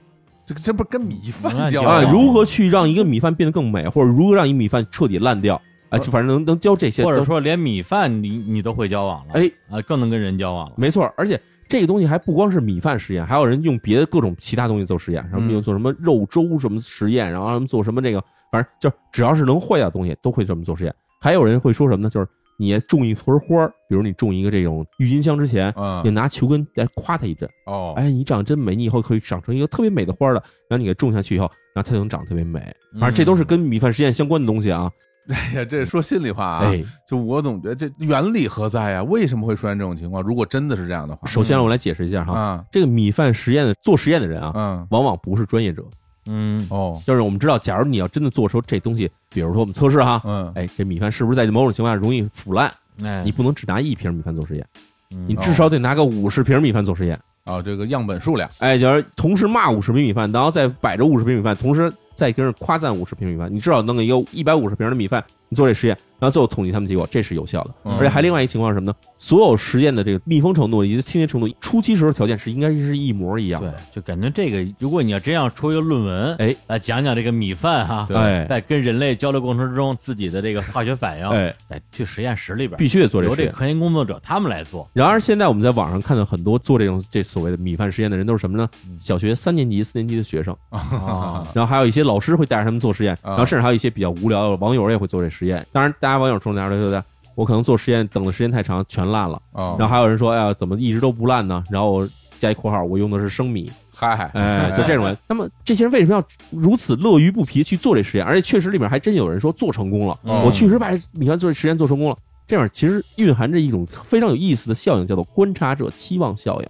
这个这不是跟米饭嗯交啊，往如何去让一个米饭变得更美，或者如何让一米饭彻底烂掉。哎，就反正能能教这些，或者说连米饭你你都会交往了，哎，啊，更能跟人交往了。没错，而且这个东西还不光是米饭实验，还有人用别的各种其他东西做实验，什么嗯用做什么肉粥什么实验，然后让他们做什么这个，反正就只要是能坏掉的东西都会这么做实验。还有人会说什么呢？就是你种一盆花儿，比如你种一个这种郁金香之前，你嗯拿球根来夸它一阵，哦哎，你长得真美，你以后可以长成一个特别美的花儿的。然后你给种下去以后，然后它就能长得特别美。反正这都是跟米饭实验相关的东西啊。哎呀，这说心里话啊，哎，就我总觉得这原理何在呀？为什么会出现这种情况？如果真的是这样的话，首先让我来解释一下哈，啊这个米饭实验的做实验的人啊，嗯往往不是专业者。嗯哦就是我们知道，假如你要真的做出这东西，比如说我们测试哈，嗯哎，这米饭是不是在某种情况下容易腐烂？哎，你不能只拿一瓶米饭做实验，嗯你至少得拿个五十瓶米饭做实验。啊，这个样本数量。哎，就是同时骂五十瓶米饭，然后再摆着五十瓶米饭，同时再跟人夸赞五十瓶米饭，你至少弄一个一百五十瓶的米饭，你做这实验，然后最后统计他们结果，这是有效的。嗯而且还另外一个情况是什么呢？所有实验的这个密封程度以及清洁程度，初期时候条件是应该是一模一样对的。，就感觉这个，如果你要真要出一个论文，哎，来讲讲这个米饭哈，对哎在跟人类交流过程之中自己的这个化学反应，哎，得去实验室里边必须得做这实验由这个。科研工作者他们来做。然而，现在我们在网上看到很多做这种这所谓的米饭实验的人都是什么呢？嗯小学三年级、四年级的学生，啊然后还有一些老师会带着他们做实验，啊然后甚至还有一些比较无聊的网友也会做这实验。当然，大家网友说哪样的对不对？我可能做实验等的时间太长，全烂了。哦，然后还有人说，哎呀，怎么一直都不烂呢？然后我加一括号，我用的是生米，嗨，哎，就这种人。那么这些人为什么要如此乐于不疲去做这实验？而且确实里面还真有人说做成功了，嗯我确实把米饭做实验做成功了。这样其实蕴含着一种非常有意思的效应，叫做观察者期望效应。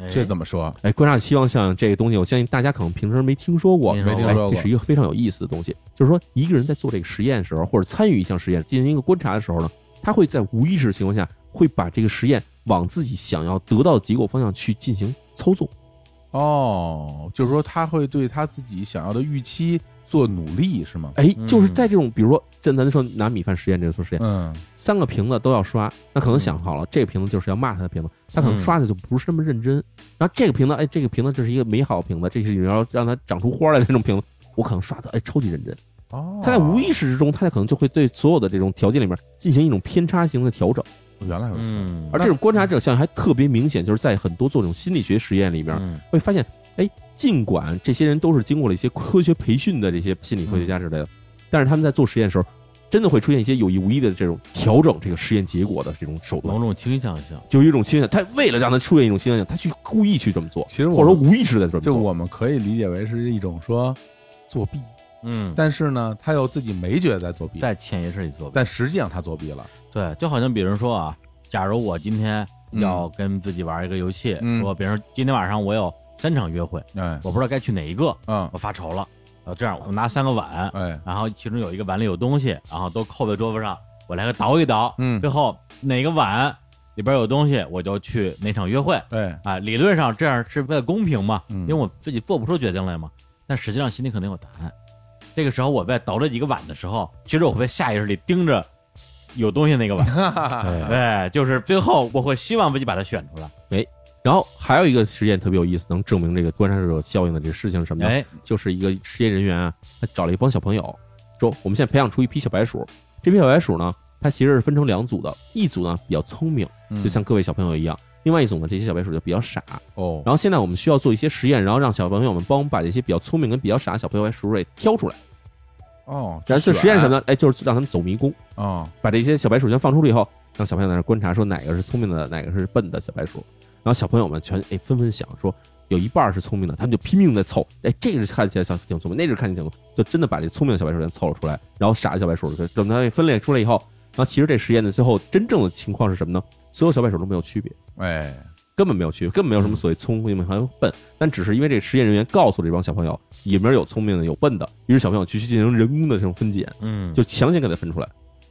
哎这怎么说？哎，观察者期望像这个东西，我相信大家可能平时没听说过，没听哎说过这是一个非常有意思的东西。就是说，一个人在做这个实验的时候，或者参与一项实验进行一个观察的时候呢，他会在无意识的情况下，会把这个实验往自己想要得到的结果方向去进行操纵。哦，就是说他会对他自己想要的预期做努力，是吗？哎，嗯就是在这种，比如说，这咱说拿米饭实验这个做实验，嗯三个瓶子都要刷，那可能想好了，这个瓶子就是要骂他的瓶子，他可能嗯刷的就不是那么认真。然后这个瓶子，哎，这个瓶子这是一个美好的瓶子，这是你要让它长出花来的那种瓶子，我可能刷的哎超级认真。哦，他在无意识之中，他可能就会对所有的这种条件里面进行一种偏差型的调整。原来如此，嗯，而这种观察者效应还特别明显，就是在很多做这种心理学实验里面，嗯会发现，哎，尽管这些人都是经过了一些科学培训的这些心理科学家之类的，但是他们在做实验的时候，真的会出现一些有意无意的这种调整这个实验结果的这种手段某。种倾向性。就有一种倾向，他为了让他出现一种倾向性，他去故意去这么做，其实我或者说无意识的这么做就。我们可以理解为是一种说作弊，嗯，但是呢，他又自己没觉得在作弊，在潜意识里作弊。但实际上他作弊了。对，就好像比如说啊，假如我今天要跟自己玩一个游戏，嗯说，比如说今天晚上我有三场约会，哎，我不知道该去哪一个，嗯我，发愁了。呃，这样我拿三个碗，哎，然后其中有一个碗里有东西，然后都扣在桌子上，我来个倒一倒，嗯最后哪个碗里边有东西，我就去哪场约会。哎，啊，理论上这样是为了公平嘛，嗯因为我自己做不出决定来嘛。但实际上心里肯定有答案。这个时候我在倒这几个碗的时候，其实我会下意识里盯着有东西那个碗，对，就是最后我会希望自己把它选出来。然后还有一个实验特别有意思，能证明这个观察者效应的这个事情是什么呢？哎，就是一个实验人员啊，他找了一帮小朋友，说我们现在培养出一批小白鼠，这批小白鼠呢，它其实是分成两组的，一组呢比较聪明，嗯就像各位小朋友一样，另外一组呢这些小白鼠就比较傻。哦，然后现在我们需要做一些实验，然后让小朋友们帮我们把这些比较聪明跟比较傻的小朋友白鼠给挑出来。哦，然后这实验是什么呢？哎，就是让他们走迷宫，哦，把这些小白鼠先放出来以后，让小朋友在那儿观察，说哪个是聪明的，哪个是笨的小白鼠。然后小朋友们全哎纷纷想说，有一半儿是聪明的，他们就拼命的凑，哎，这个是看起来像挺聪明，那个是看起来挺聪明，就真的把这聪明的小白鼠全凑了出来，然后傻的小白鼠就等它分裂出来以后，然后其实这实验的最后真正的情况是什么呢？所有小白鼠都没有区别。哎，根本没有区别，根本没有什么所谓聪明和笨，但只是因为这个实验人员告诉这帮小朋友，里面有聪明的，有笨的，于是小朋友去去进行人工的这种分拣，嗯，就强行给它分出来。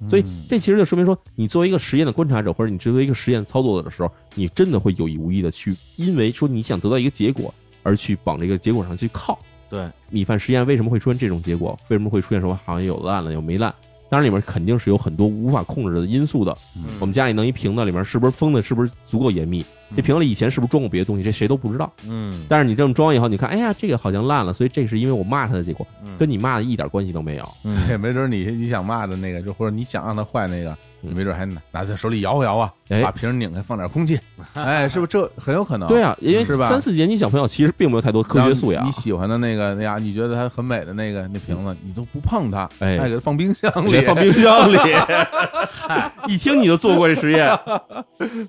所以嗯这其实就说明说，你作为一个实验的观察者，或者你作为一个实验操作者的时候，你真的会有意无意的去，因为说你想得到一个结果，而去往这个结果上去靠。对，米饭实验为什么会出现这种结果？为什么会出现什么好像有烂了有没烂？当然里面肯定是有很多无法控制的因素的。嗯我们家里弄一瓶子，里面是不是封的，是不是足够严密？这瓶子里以前是不是装过别的东西？这谁都不知道。嗯，但是你这么装以后，你看，哎呀，这个好像烂了，所以这是因为我骂他的结果，嗯跟你骂的一点关系都没有。嗯对，没准你你想骂的那个，就或者你想让他坏那个，嗯你没准还拿拿在手里摇晃摇啊，哎把瓶拧开，放点空气，哎，是不是这很有可能？对啊，因为是吧三四年级小朋友其实并没有太多科学素养你。喜欢的那个那呀，你觉得它很美的那个那瓶子，你都不碰它，哎给它放冰箱里，放冰箱里 一听你就做过这实验。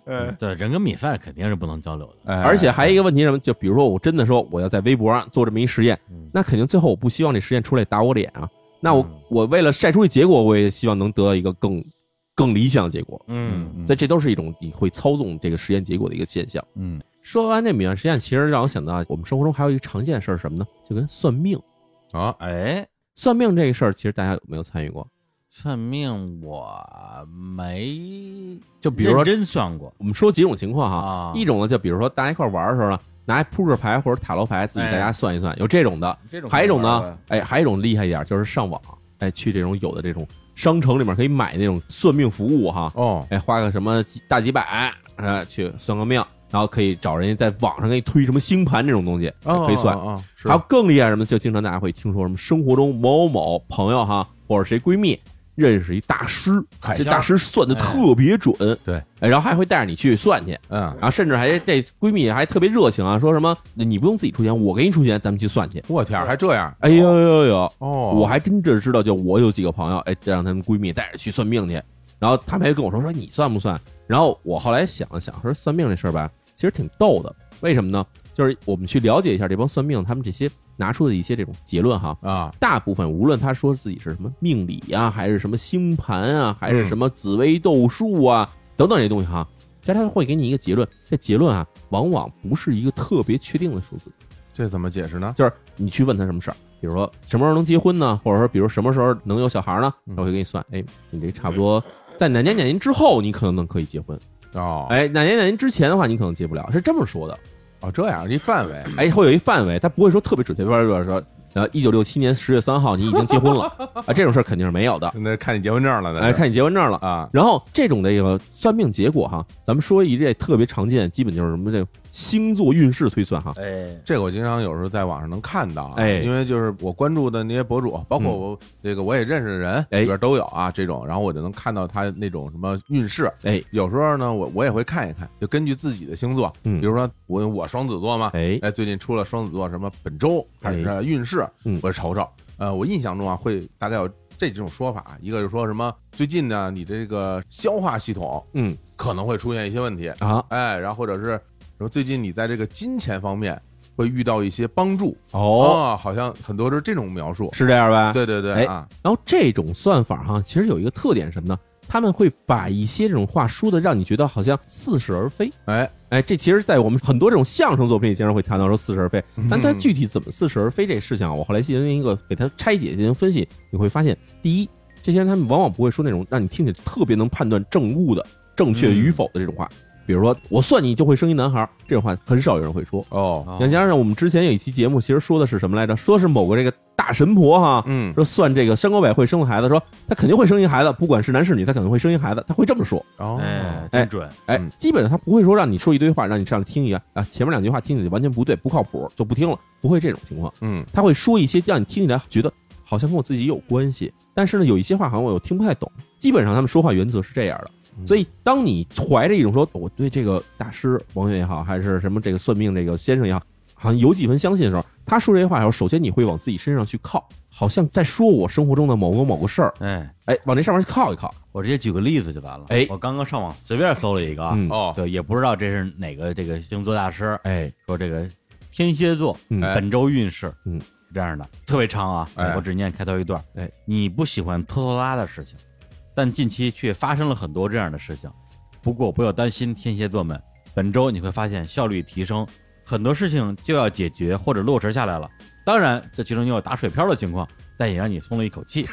哎对，人跟米饭肯定是不能交流的。哎，而且还有一个问题什么？就比如说，我真的说我要在微博上做这么一实验，嗯那肯定最后我不希望这实验出来打我脸啊。那我嗯我为了晒出这结果，我也希望能得到一个更更理想的结果。嗯嗯所以这都是一种你会操纵这个实验结果的一个现象。嗯说完这米饭实验，其实让我想到我们生活中还有一个常见的事儿是什么呢？就跟算命。啊，哎，算命这个事儿，其实大家有没有参与过？算命我没，就比如说真算过我们说几种情况哈，啊，一种呢，就比如说大家一块玩的时候呢，拿扑克牌或者塔罗牌自己大家算一算，有这种的。这种还有一种玩呢，哎，还有一种厉害一点，就是上网，哎，去这种有的这种商城里面可以买那种算命服务哈，哦，哎，花个什么几大几百，哎，去算个命，然后可以找人家在网上给你推什么星盘这种东西，哎哦可以算。哦，是还有更厉害什么，就经常大家会听说什么生活中某某某朋友哈，或者谁闺蜜认识一大师，这大师算的特别准，对。哎，然后还会带着你去算去，嗯。然后甚至还这闺蜜还特别热情啊，说什么你不用自己出钱，我给你出钱，咱们去算去。我天儿，还这样？哎呦呦呦，哦，我还真这知道，就我有几个朋友，哎，让他们闺蜜带着去算命去，然后他们还跟我说说你算不算？然后我后来想了想，说算命这事儿吧，其实挺逗的，为什么呢？就是我们去了解一下这帮算命他们这些拿出的一些这种结论哈，啊，大部分无论他说自己是什么命理呀、还是什么星盘啊，还是什么紫微斗数啊、等等这些东西哈，其实他会给你一个结论，这结论啊，往往不是一个特别确定的数字。这怎么解释呢？就是你去问他什么事儿，比如说什么时候能结婚呢，或者说比如什么时候能有小孩呢，嗯。他会给你算，哎，你这差不多在哪年哪年之后，你可能能可以结婚，哦，哎，哪年哪年之前的话，你可能结不了，是这么说的。哦，这样一范围，哎，会有一范围，他不会说特别准确，比如说说，呃，一九六七年十月三号你已经结婚了 啊，这种事儿肯定是没有的，那看你结婚证了，那哎，看你结婚证了。啊，然后这种的一个算命结果哈，咱们说一这特别常见，基本就是什么这个星座运势推算哈，哎，这个我经常有时候在网上能看到啊，哎。因为就是我关注的那些博主，包括嗯。我这个我也认识的人哎。里边都有啊这种，然后我就能看到他那种什么运势。哎，有时候呢，我我也会看一看，就根据自己的星座，嗯。比如说我我双子座嘛，哎。哎，最近出了双子座什么本周还是哎。运势，嗯。我瞅瞅。呃，我印象中啊，会大概有这几种说法，一个就是说什么最近呢，你这个消化系统嗯。可能会出现一些问题，啊。哎，然后或者是说最近你在这个金钱方面会遇到一些帮助哦，啊，好像很多是这种描述。是这样吧？。对对对哎啊，然后这种算法哈，其实有一个特点什么呢？他们会把一些这种话说的让你觉得好像似是而非。哎，哎，这其实，在我们很多这种相声作品里，经常会谈到说似是而非。但它嗯具体怎么似是而非这事情啊，我后来进行一个给它拆解、进行分析，你会发现，第一，这些人他们往往不会说那种让你听起来特别能判断正误的、正确与否的这种话。比如说，我算你就会生一男孩儿，这种话很少有人会说。哦，哦再加上我们之前有一期节目，其实说的是什么来着？说是某个这个大神婆哈，嗯，说算这个山高柏会生个孩子，说他肯定会生一孩子，不管是男是女，他肯定会生一孩子，他会这么说。哦，哎，准，哎嗯，基本上他不会说让你说一堆话，让你上来听一个啊，前面两句话听起来完全不对，不靠谱，就不听了，不会这种情况。嗯他会说一些让你听起来觉得好像跟我自己有关系，但是呢，有一些话好像我又听不太懂。基本上他们说话原则是这样的。嗯。所以，当你怀着一种说我对这个大师王源也好，还是什么这个算命这个先生也好，好像有几分相信的时候，他说这些话的时候，首先你会往自己身上去靠，好像在说我生活中的某个某个事儿，哎，哎，往这上面去靠一靠。我直接举个例子就完了。哎我刚刚上网随便搜了一个啊，嗯，哦，对，也不知道这是哪个这个星座大师哎，说这个天蝎座嗯。哎本周运势，嗯。是这样的，特别长啊，哎。我只念开头一段。哎，你不喜欢拖拖拉拉的事情，但近期却发生了很多这样的事情。不过不要担心，天蝎座们，本周你会发现效率提升，很多事情就要解决或者落实下来了。当然，这其中也有打水漂的情况，但也让你松了一口气。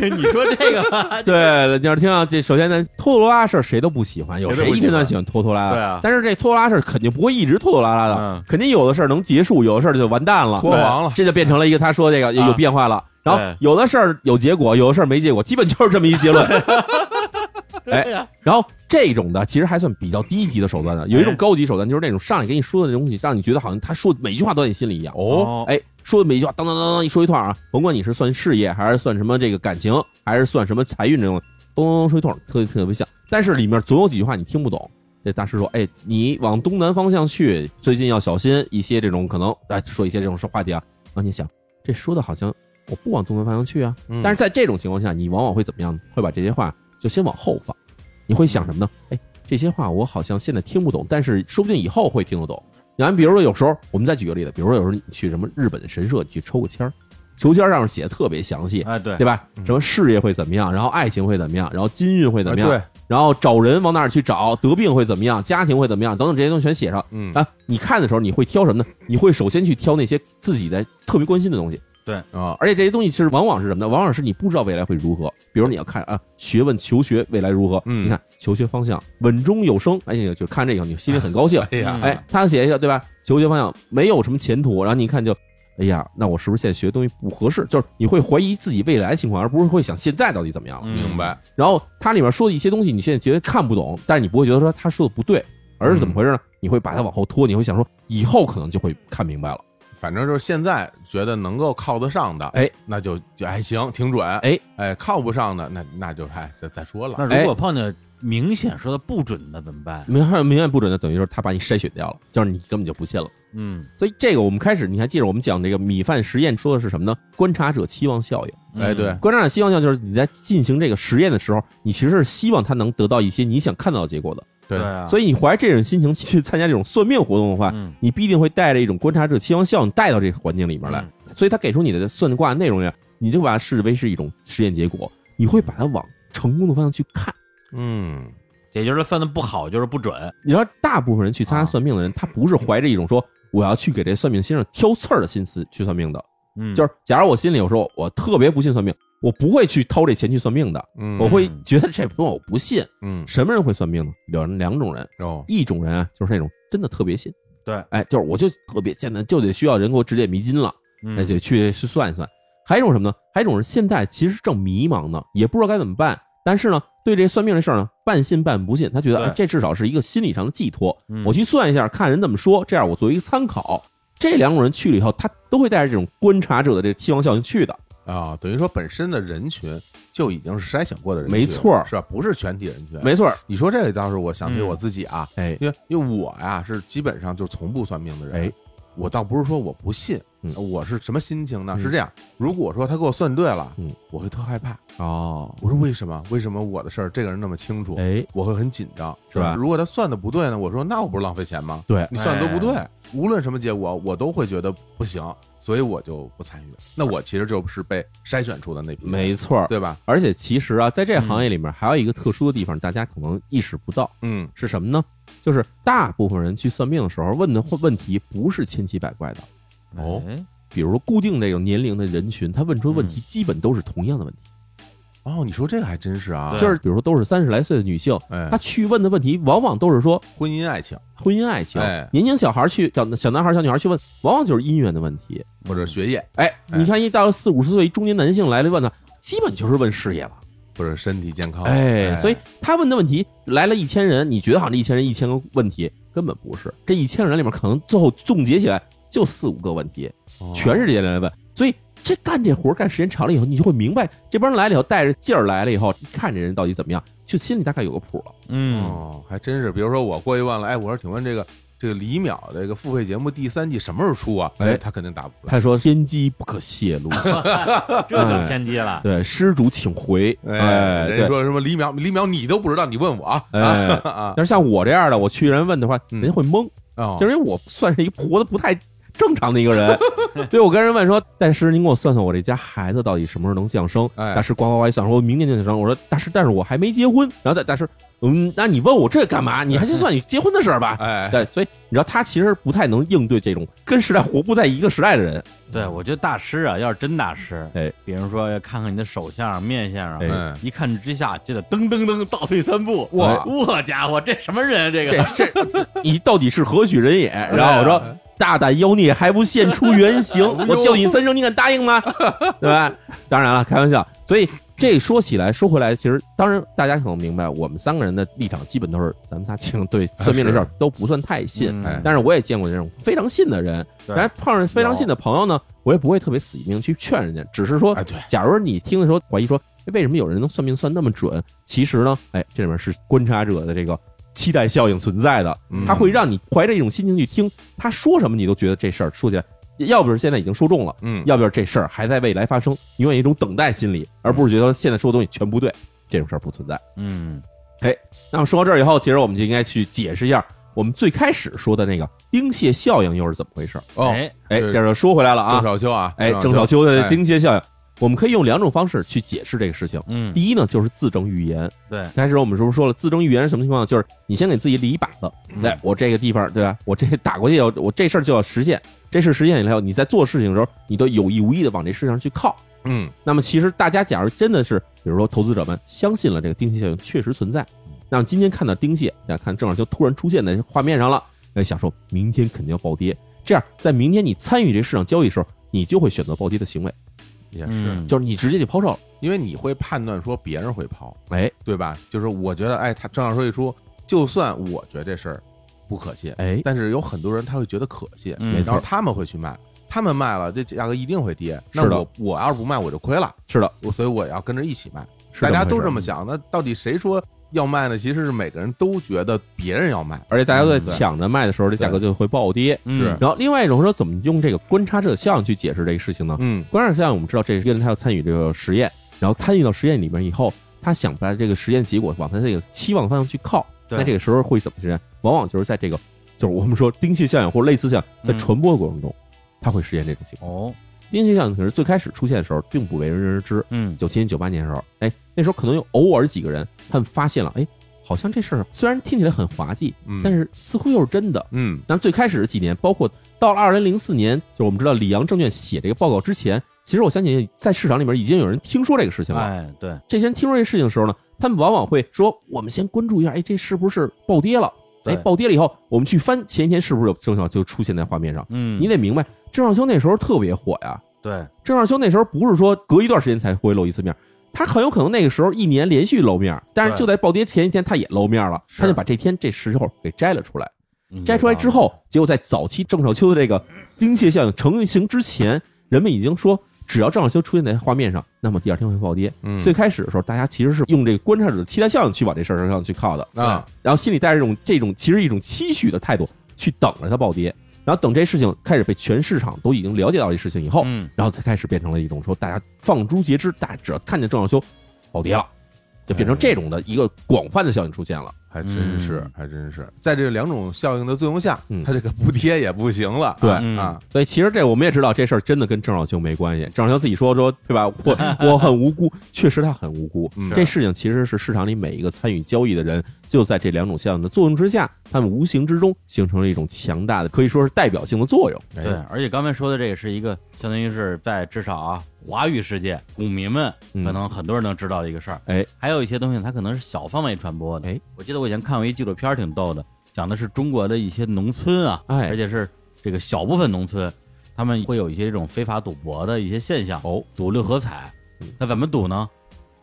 你 你说这个吧，对，你要是听啊，这首先呢，拖拖拉拉事儿谁都不喜欢，有谁一天到晚喜欢拖拖拉拉？对啊但是这拖拖拉拉事儿肯定不会一直拖拖拉拉的，嗯肯定有的事儿能结束，有的事儿就完蛋了，拖黄了这就变成了一个他说这个有有变化了。然后有的事儿有结果，有的事儿没结果，基本就是这么一结论。哎，然后这种的其实还算比较低级的手段呢，有一种哎高级手段，就是那种上来给你说的东西，让你觉得好像他说每句话都在你心里一样。哦，哎，说的每句话当当当当一说一通啊，甭管你是算事业，还是算什么这个感情，还是算什么财运这种，咚咚咚说一通，特别特别像。但是里面总有几句话你听不懂。这大师说：“哎，你往东南方向去，最近要小心一些这种可能，哎，说一些这种说话题啊。然后你想，这说的好像我不往东南方向去啊，嗯。但是在这种情况下，你往往会怎么样？呢？会把这些话就先往后放，你会想什么呢？哎，这些话我好像现在听不懂，但是说不定以后会听得懂。你看，比如说有时候我们再举个例子，比如说有时候你去什么日本的神社去抽个签儿，求签儿上面写的特别详细，哎，对。对吧？嗯。什么事业会怎么样，然后爱情会怎么样，然后金运会怎么样，然后找人往哪儿去找，得病会怎么样，家庭会怎么样，等等这些东西全写上。嗯。啊，你看的时候你会挑什么呢？你会首先去挑那些自己的特别关心的东西，啊，而且这些东西其实往往是什么呢？往往是你不知道未来会如何。比如你要看啊，学问求学未来如何？嗯你看求学方向稳中有升，哎呀，就看这个你心里很高兴。哎呀，哎，他写一个对吧？求学方向没有什么前途，然后你一看就，哎呀，那我是不是现在学的东西不合适？就是你会怀疑自己未来情况，而不是会想现在到底怎么样明白，然后它里面说的一些东西，你现在觉得看不懂，但是你不会觉得说他说的不对，而是怎么回事呢？你会把它往后拖，你会想说以后可能就会看明白了。反正就是现在觉得能够靠得上的，哎，那就就还行，挺准，哎哎，靠不上的那那就哎再再说了，那如果碰见明显说的不准的怎么办？明明显不准的，等于就是他把你筛选掉了，就是你根本就不信了。嗯，所以这个我们开始，你还记得我们讲这个米饭实验说的是什么呢？观察者期望效应。哎对嗯观察者期望效应就是你在进行这个实验的时候，你其实是希望他能得到一些你想看到的结果的。对所以以你怀着这种心情去参加这种算命活动的话，嗯你必定会带着一种观察者期望效应带到这个环境里面来。所以他给出你的算卦内容呀，你就把它视为是一种实验结果，你会把它往成功的方向去看。嗯，也就是算的不好就是不准，你知道，大部分人去参加啊算命的人，他不是怀着一种说我要去给这算命先生挑刺儿的心思去算命的。嗯，就是假如我心里有时候我特别不信算命，我不会去掏这钱去算命的，嗯我会觉得这东西我不信。嗯什么人会算命呢？有两种人，哦一种人啊，就是那种真的特别信，对，哎，就是我就特别简单就得需要人给我指点迷津了，嗯那就去去算一算。还有一种什么呢？还有一种人现在其实正迷茫呢，也不知道该怎么办，但是呢，对这算命这事儿呢，半信半不信。他觉得，对哎，这至少是一个心理上的寄托。嗯我去算一下，看人怎么说，这样我作为一个参考。这两种人去了以后，他都会带着这种观察者的这个期望效应去的。啊，等于说本身的人群就已经是筛选过的人群，没错是吧？不是全体人群。没错，你说这个倒是我想起嗯我自己啊，哎，因为因为我呀是基本上就从不算命的人，哎，我倒不是说我不信，嗯我是什么心情呢？嗯是这样，如果说他给我算对了，嗯，我会特害怕。哦，我说为什么？为什么我的事儿这个人那么清楚？哎，我会很紧张，是吧如果他算的不对呢？我说那我不是浪费钱吗？对你算的都不对，哎无论什么结果，我都会觉得不行，所以我就不参与。那我其实就是被筛选出的那批人，没错儿。对吧？而且其实啊，在这个行业里面还有一个特殊的地方，大家可能意识不到，嗯是什么呢？就是大部分人去算命的时候问的问题不是千奇百怪的，哦哎比如说固定这种年龄的人群，他问出的问题基本都是同样的问题，哦，你说这个还真是啊，就是比如说都是三十来岁的女性，哎她去问的问题往往都是说婚姻爱情婚姻爱情哎，年轻小孩去小小男孩小女孩去问，往往就是姻缘的问题。或者学业哎，你看一到了四五十岁中年男性来了问呢，基本就是问事业了。或者身体健康，哎，所以他问的问题来了一千人，你觉得好像这一千人一千个问题，根本不是。这一千个人里面，可能最后总结起来就四五个问题，哦全是这些人来问。所以这干这活干时间长了以后，你就会明白，这帮人来了以后带着劲儿来了以后，一看这人到底怎么样，就心里大概有个谱了。嗯哦，还真是。比如说我过去问了，哎，我说请问这个这个李淼这个付费节目第三季什么时候出啊？哎他肯定答不出来。他说天机不可泄露，这就天机了。对，施主请回。哎，哎，人家。说什么李淼，李淼你都不知道，你问我啊？哎啊但是像我这样的，我去人问的话，嗯人家会懵，哦就是因为我算是一个活的不太正常的一个人，所以我跟人问说：“大师，您给我算算我这家孩子到底什么时候能降生？”哎大师呱呱呱一算，说我明年就降生。我说：“大师，但是我还没结婚。”然后大大师，嗯，那你问我这干嘛？你还是算你结婚的事儿吧。哎，对，所以你知道他其实不太能应对这种跟时代活不在一个时代的人。对，我觉得大师啊，要是真大师，哎，比如说要看看你的手相、面相啊，一看之下就得噔噔噔倒退三步，哇我家伙，这什么人啊？这这个这，你到底是何许人也？然后我说。大胆妖孽还不现出原形，我叫你三声，你敢答应吗？对吧？当然了，开玩笑。所以这说起来，说回来，其实当然大家可能明白，我们三个人的立场基本都是咱们仨其实对 算命这事儿都不算太信。但是我也见过这种非常信的人，对然后碰上非常信的朋友呢，我也不会特别死命去劝人家，只是说假如你听的时候怀疑说，哎为什么有人能算命算那么准？其实呢，哎，这里面是观察者的这个期待效应存在的，嗯。它会让你怀着一种心情去听他说什么，你都觉得这事儿说起来，要不是现在已经说中了，嗯，要不是这事儿还在未来发生，永远一种等待心理，而不是觉得现在说的东西全不对，这种事儿不存在。嗯，那么说到这儿以后，其实我们就应该去解释一下我们最开始说的那个丁蟹效应又是怎么回事儿。哦，哎，这就说回来了啊。郑啊，少秋啊，哎，郑少秋的哎。丁蟹效应，我们可以用两种方式去解释这个事情。嗯，第一呢，就是自证预言。对，开始我们是不是说了，自证预言是什么情况？就是你先给自己立一靶子，嗯对我这个地方，对吧？我这打过去以后，我这事儿就要实现。这事实现以后，你在做事情的时候，你都有意无意的往这事上去靠。嗯那么，其实大家假如真的是，比如说投资者们相信了这个丁蟹效应确实存在，那么今天看到丁蟹，大家看正好就突然出现在画面上了，呃，想说明天肯定要暴跌，这样在明天你参与这市场交易的时候，你就会选择暴跌的行为，也是，嗯，就是你直接就抛售。了。因为你会判断说别人会抛，哎。对吧？就是我觉得，哎，他正要说一出，就算我觉得这事儿不可信，哎，但是有很多人他会觉得可信，嗯。没错。然后他们会去卖，他们卖了，这价格一定会跌。那是的。我我要是不卖，我就亏了，是的，我所以我要跟着一起卖。是大家都这么想，那到底谁说要卖呢？其实是每个人都觉得别人要卖，而且大家都在抢着卖的时候，这价格就会暴跌。嗯是然后另外一种说，怎么用这个观察者效应去解释这个事情呢？嗯观察者效应我们知道，这是人他要参与这个实验，然后参与到实验里面以后，他想把这个实验结果往他这个期望方向去靠。那这个时候会怎么实现？往往就是在这个，就是我们说丁蟹效应或者类似效应，在嗯传播的过程中，它会实现这种情况。哦，丁蟹效应可是最开始出现的时候，并不为人而知。嗯，九七年、九八年的时候，哎，那时候可能有偶尔几个人，他们发现了，哎，好像这事儿虽然听起来很滑稽，嗯，但是似乎又是真的。嗯但最开始的几年，包括到了二零零四年，就是我们知道里昂证券写这个报告之前，其实我相信在市场里面已经有人听说这个事情了。哎，对，这些人听说这事情的时候呢，他们往往会说：“我们先关注一下，哎，这是不是暴跌了？对哎，暴跌了以后，我们去翻前一天是不是有郑少秋出现在画面上？嗯，你得明白，郑少秋那时候特别火呀。对，郑少秋那时候不是说隔一段时间才会露一次面，他很有可能那个时候一年连续露面，但是就在暴跌前一天他也露面了，他就把这天这时候给摘了出来。嗯摘出来之后，结果在早期郑少秋的这个丁蟹效应成型之前，人们已经说，只要郑少秋出现在画面上，那么第二天会暴跌。嗯，最开始的时候，大家其实是用这个观察者的期待效应去往这事儿上去靠的，啊，然后心里带着这种这种其实一种期许的态度去等着它暴跌。然后等这事情开始被全市场都已经了解到这事情以后，嗯，然后它开始变成了一种说大家放诸皆知，大家只要看见郑少秋暴跌了，就变成这种的一个广泛的效应出现了。还真是嗯，还真是，在这两种效应的作用下嗯，它这个补贴也不行了。对嗯啊，所以其实这我们也知道，这事儿真的跟郑少秋没关系。郑少秋自己说说，对吧？我 我很无辜，确实他很无辜。嗯这事情其实是市场里每一个参与交易的人，就在这两种效应的作用之下，它们无形之中形成了一种强大的，可以说是代表性的作用。哎对，而且刚才说的这个是一个相当于是在至少啊华语世界股民们嗯可能很多人能知道的一个事儿。哎，还有一些东西它可能是小范围传播的。哎，我记得我以前看过一纪录片儿挺逗的，讲的是中国的一些农村啊，哎而且是这个小部分农村，他们会有一些这种非法赌博的一些现象。哦，赌六合彩嗯，那怎么赌呢？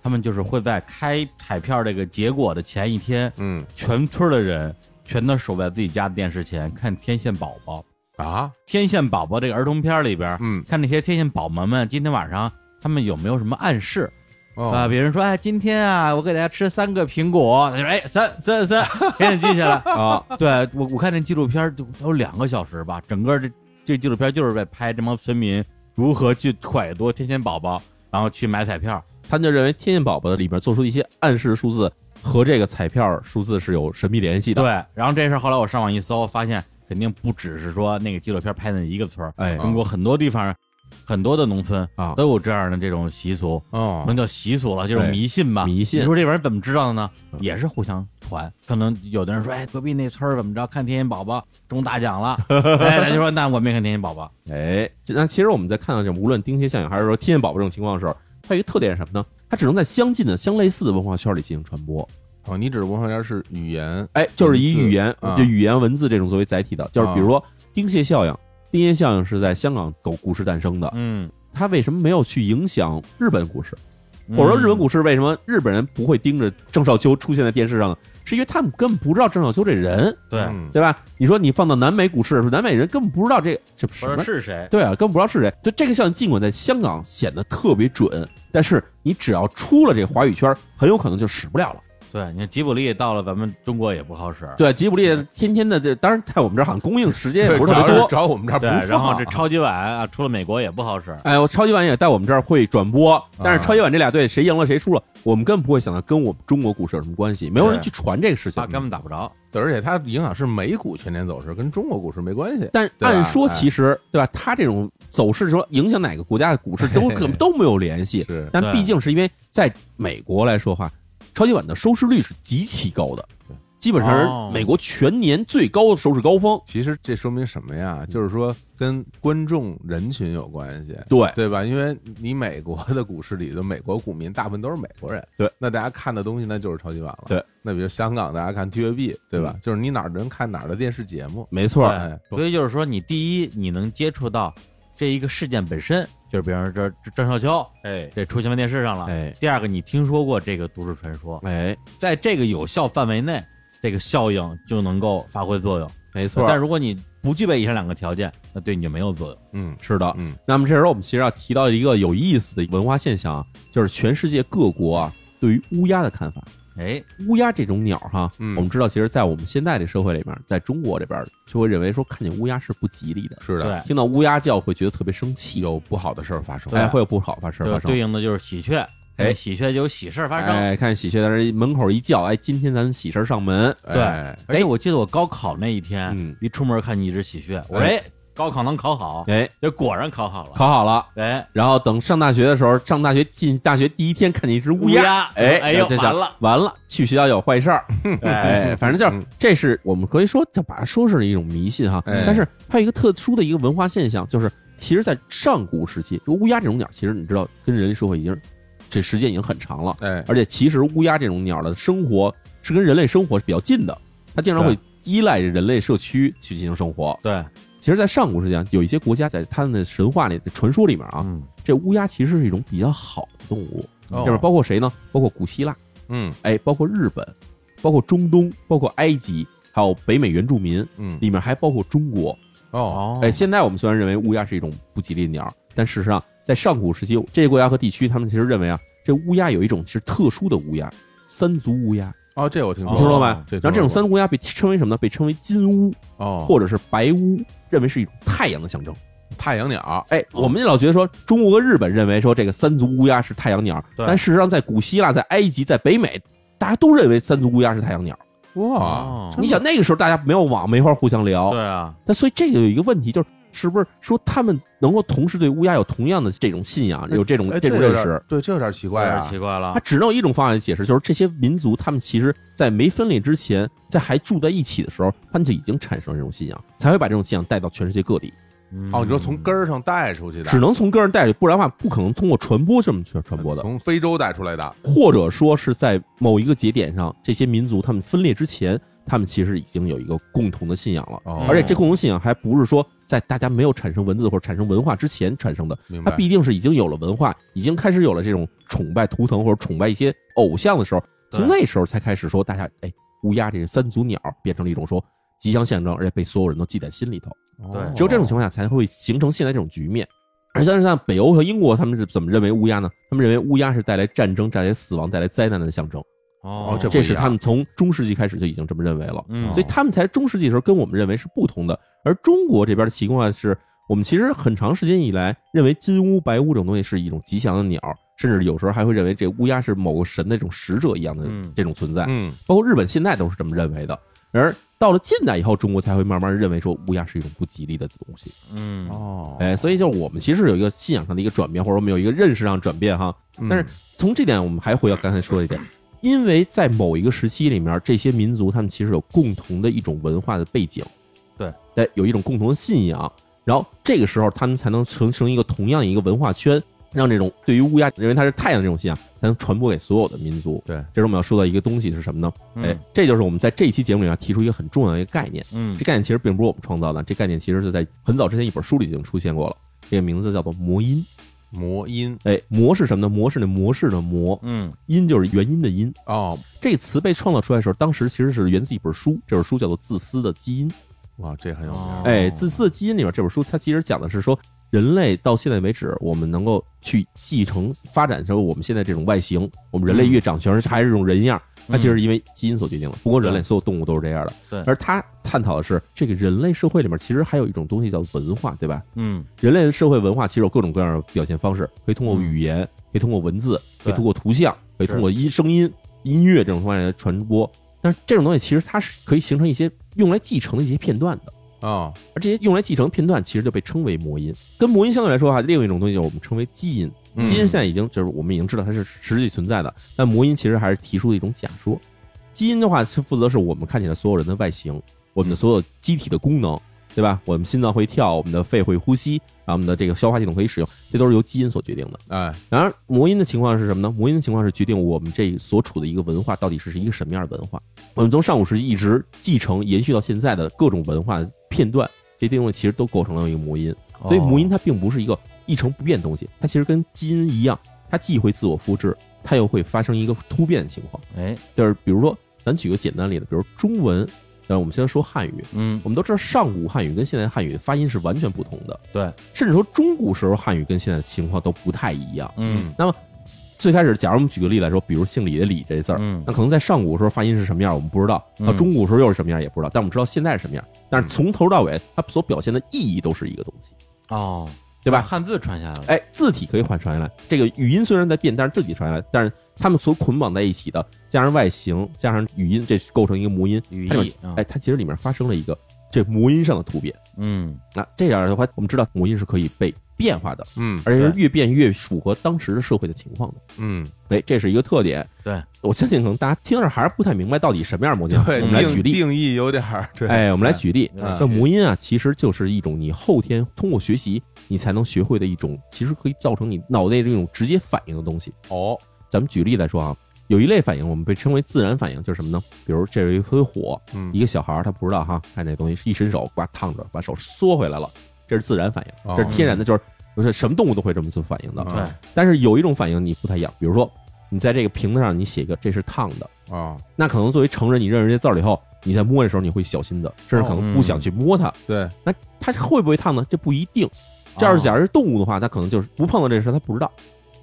他们就是会在开彩票这个结果的前一天，嗯全村的人全都守在自己家的电视前看《天线宝宝》。啊，天线宝宝这个儿童片里边，嗯看那些天线宝宝们今天晚上他们有没有什么暗示哦啊？比如说，哎，今天啊，我给大家吃三个苹果，他说，哎，三三三，给你记下来啊。对我，我看那纪录片儿就有两个小时吧，整个这这纪录片就是在拍这帮村民如何去揣度天线宝宝，然后去买彩票。他就认为天线宝宝的里边做出一些暗示数字和这个彩票数字是有神秘联系的。对，然后这事儿后来我上网一搜，发现肯定不只是说那个纪录片拍的一个村儿，哎中国很多地方很多的农村啊都有这样的这种习俗。哦那叫习俗了，就是迷信吧。迷信你说这玩意儿怎么知道的呢？嗯也是互相传。可能有的人说，哎，隔壁那村儿怎么着，看天线宝宝中大奖了，哎，他就说，那我没看天线宝宝。哎，那其实我们在看到这无论丁蟹效应还是说天线宝宝这种情况的时候，它有一个特点是什么呢？它只能在相近的、相类似的文化圈里进行传播。哦，你指的文化圈是语言，哎，就是以语言啊就语言文字这种作为载体的，就是比如说丁蟹效应。丁蟹效应是在香港狗股市诞生的，嗯，它为什么没有去影响日本股市？或者说日本股市为什么日本人不会盯着郑少秋出现在电视上呢？是因为他们根本不知道郑少秋这人，对，嗯对吧？你说你放到南美股市，南美人根本不知道这这什么是谁。对啊，根本不知道是谁。就这个效应，尽管在香港显得特别准，但是你只要出了这华语圈，很有可能就使不了了。对，你看吉卜力到了咱们中国也不好使。对，吉卜力天天的这，当然在我们这儿好像供应时间也不是特别多。主要找我们这儿不然后这超级碗啊，出了美国也不好使。哎，我超级碗也在我们这儿会转播，但是超级碗这俩队谁赢了谁输了，我们根本不会想到跟我们中国股市有什么关系，没有人去传这个事情啊，。根本打不着。对而且它影响是美股全年走势，跟中国股市没关系。但按说哎其实对吧，它这种走势说影响哪个国家的股市都可能都没有联系，是但毕竟是因为在美国来说话，超级碗的收视率是极其高的对，基本上哦是美国全年最高的收视高峰。其实这说明什么呀？就是说跟观众人群有关系。对，对吧？因为你美国的股市里的美国股民大部分都是美国人，对，那大家看的东西那就是超级碗了，对。那比如香港，大家看 TVB，对吧？嗯就是你哪儿的人看哪儿的电视节目，没错，哎所以就是说，你第一，你能接触到这一个事件本身，就是比方说这这郑少秋，哎这出现在电视上了。哎第二个，你听说过这个都市传说，哎，在这个有效范围内，这个效应就能够发挥作用。没错。但如果你不具备以上两个条件，那对你就没有作用。嗯是的，嗯那么这时候我们其实要提到一个有意思的文化现象啊，就是全世界各国啊对于乌鸦的看法。哎，乌鸦这种鸟哈，嗯我们知道，其实，在我们现在的社会里面，在中国这边就会认为说，看见乌鸦是不吉利的，是的，对，听到乌鸦叫会觉得特别生气，有不好的事儿发生。哎，会有不好的事儿就发生。对应的就是喜鹊，哎喜鹊就有喜事儿发生。哎，看喜鹊在这门口一叫，哎，今天咱们喜事儿上门，对哎而且我记得我高考那一天，嗯一出门看见一只喜鹊，我说哎哎，高考能考好，哎，就果然考好了。考好了。哎，然后等上大学的时候，上大学进大学第一天看见一只乌鸦，哎，哎呦这完了。完了，去学校有坏事儿，哎，哎，反正就是嗯。这是我们可以说就把它说是一种迷信哈，哎。但是还有一个特殊的一个文化现象，就是其实，在上古时期，就乌鸦这种鸟，其实你知道跟人类社会已经这时间已经很长了，哎，而且其实乌鸦这种鸟的生活是跟人类生活是比较近的，它经常会依赖人类社区去进行生活。对，其实，在上古时期啊，有一些国家在他们的神话里、传说里面啊，嗯，这乌鸦其实是一种比较好的动物，哦就是包括谁呢？包括古希腊，嗯哎，包括日本，包括中东，包括埃及，还有北美原住民，嗯里面还包括中国。哦哦哎，现在我们虽然认为乌鸦是一种不吉利的鸟，但事实上，在上古时期，这些国家和地区，他们其实认为啊，这乌鸦有一种是特殊的乌鸦，三足乌鸦。哦，这我听你听说吧？这然后这种三足乌鸦被称为什么呢？被称为金乌哦，或者是白乌，认为是一种太阳的象征。太阳鸟，哎，我们老觉得说中国和日本认为说这个三足乌鸦是太阳鸟，但事实上在古希腊、在埃及、在北美，大家都认为三足乌鸦是太阳鸟。哇哦，你想那个时候大家没有网，没法互相聊，对啊，但所以这个有一个问题，就是是不是说他们能够同时对乌鸦有同样的这种信仰，有这种哎，这种认识？对，这有点奇怪有啊点奇怪了他。只能有一种方案解释，就是这些民族他们其实，在没分裂之前，在还住在一起的时候，他们就已经产生这种信仰，才会把这种信仰带到全世界各地。哦，你说从根儿上带出去的，只能从根儿带去，不然的话不可能通过传播这么去传播的。从非洲带出来的，或者说是在某一个节点上，这些民族他们分裂之前，他们其实已经有一个共同的信仰了。哦而且这共同信仰还不是说在大家没有产生文字或者产生文化之前产生的，它？必定是已经有了文化，已经开始有了这种崇拜图腾或者崇拜一些偶像的时候，对从那时候才开始说大家哎，乌鸦这个三足鸟变成了一种说吉祥象征，而且被所有人都记在心里头。对只有这种情况下才会形成现在这种局面。而像是像北欧和英国，他们是怎么认为乌鸦呢？他们认为乌鸦是带来战争、带来死亡、带来灾难的象征，哦，这这是他们从中世纪开始就已经这么认为了。嗯，所以他们才中世纪的时候跟我们认为是不同的。而中国这边的情况是，我们其实很长时间以来认为金乌、白乌这种东西是一种吉祥的鸟，甚至有时候还会认为这乌鸦是某个神的这种使者一样的嗯这种存在。嗯，包括日本现在都是这么认为的。然而到了近代以后，中国才会慢慢认为说乌鸦是一种不吉利的东西。嗯，哦，哎，所以就是我们其实有一个信仰上的一个转变，或者我们有一个认识上的转变哈。嗯但是从这点，我们还回到刚才说的一点，因为在某一个时期里面，这些民族他们其实有共同的一种文化的背景，对，哎，有一种共同的信仰，然后这个时候他们才能形成一个同样一个文化圈，让这种对于乌鸦认为它是太阳这种信仰，才能传播给所有的民族。对，这时候我们要说到一个东西是什么呢？嗯哎，这就是我们在这一期节目里面提出一个很重要的一个概念。嗯这概念其实并不是我们创造的，这概念其实是在很早之前一本书里已经出现过了。这个名字叫做魔音。魔音哎，魔是什么呢？魔是那模式的魔，嗯音就是原因的音。哦，这个词被创造出来的时候，当时其实是源自一本书，这本书叫做《自私的基因》。哇，这很有名哦，哎，《自私的基因》里面这本书，它其实讲的是说，人类到现在为止，我们能够去继承发展成我们现在这种外形，我们人类越长全是还是这种人样，它其实是因为基因所决定的。不光人类，所有动物都是这样的。对而他探讨的是这个人类社会里面，其实还有一种东西叫文化，对吧？嗯人类的社会文化其实有各种各样的表现方式，可以通过语言，可以通过文字，可以通过图像，可以通过音声音、音乐这种方式来传播。但是这种东西其实它是可以形成一些用来继承的一些片段的，哦，而这些用来继承片段其实就被称为魔音。跟魔音相对来说哈，另一种东西就是我们称为基因。嗯基因现在已经就是我们已经知道它是实际存在的，但魔音其实还是提出的一种假说。基因的话是负责是我们看起来所有人的外形，我们的所有机体的功能，对吧？我们心脏会跳，我们的肺会呼吸，然后我们的这个消化系统可以使用，这都是由基因所决定的。哎，然而魔音的情况是什么呢？魔音的情况是决定我们这所处的一个文化到底是一个什么样的文化。我们从上古时期一直继承延续到现在的各种文化片段，这些东西其实都构成了一个魔音。所以魔音它并不是一个一成不变的东西，它其实跟基因一样，它既会自我复制，它又会发生一个突变的情况。哎就是比如说，咱举个简单例子，比如中文，呃，我们先说汉语，嗯我们都知道上古汉语跟现代汉语发音是完全不同的，对甚至说中古时候汉语跟现在的情况都不太一样。嗯那么最开始，假如我们举个例来说，比如姓李的李这字儿，嗯那可能在上古时候发音是什么样，我们不知道；嗯到中古时候又是什么样，也不知道。但我们知道现在是什么样。但是从头到尾，它所表现的意义都是一个东西，哦，对吧？汉字传下来了，哎，字体可以换传下来，这个语音虽然在变，但是字体传下来，但是他们所捆绑在一起的，加上外形，加上语音，这构成一个母音。语它里面义啊哎，它其实里面发生了一个这母音上的突变。嗯那这样的话，我们知道母音是可以被变化的，嗯而且是越变越符合当时的社会的情况的。嗯，哎，这是一个特点。对，我相信可能大家听着还是不太明白到底什么样的魔音。对，我们来举例。定义有点儿，对，哎，我们来举例。嗯这魔音啊，其实就是一种你后天通过学习你才能学会的一种，其实可以造成你脑内这种直接反应的东西。哦，咱们举例来说啊，有一类反应我们被称为自然反应，就是什么呢？比如这有一堆火，嗯一个小孩儿他不知道哈，看这东西一伸手，呱烫着，把手缩回来了，这是自然反应，哦这是天然的，就是就是什么动物都会这么做反应的。但是有一种反应你不太一样，比如说你在这个瓶子上你写一个这是烫的，啊，那可能作为成人你认识这字儿以后，你在摸的时候你会小心的，甚至可能不想去摸它。对，那它会不会烫呢？这不一定。这要是假如是动物的话，它可能就是不碰到这事儿，它不知道，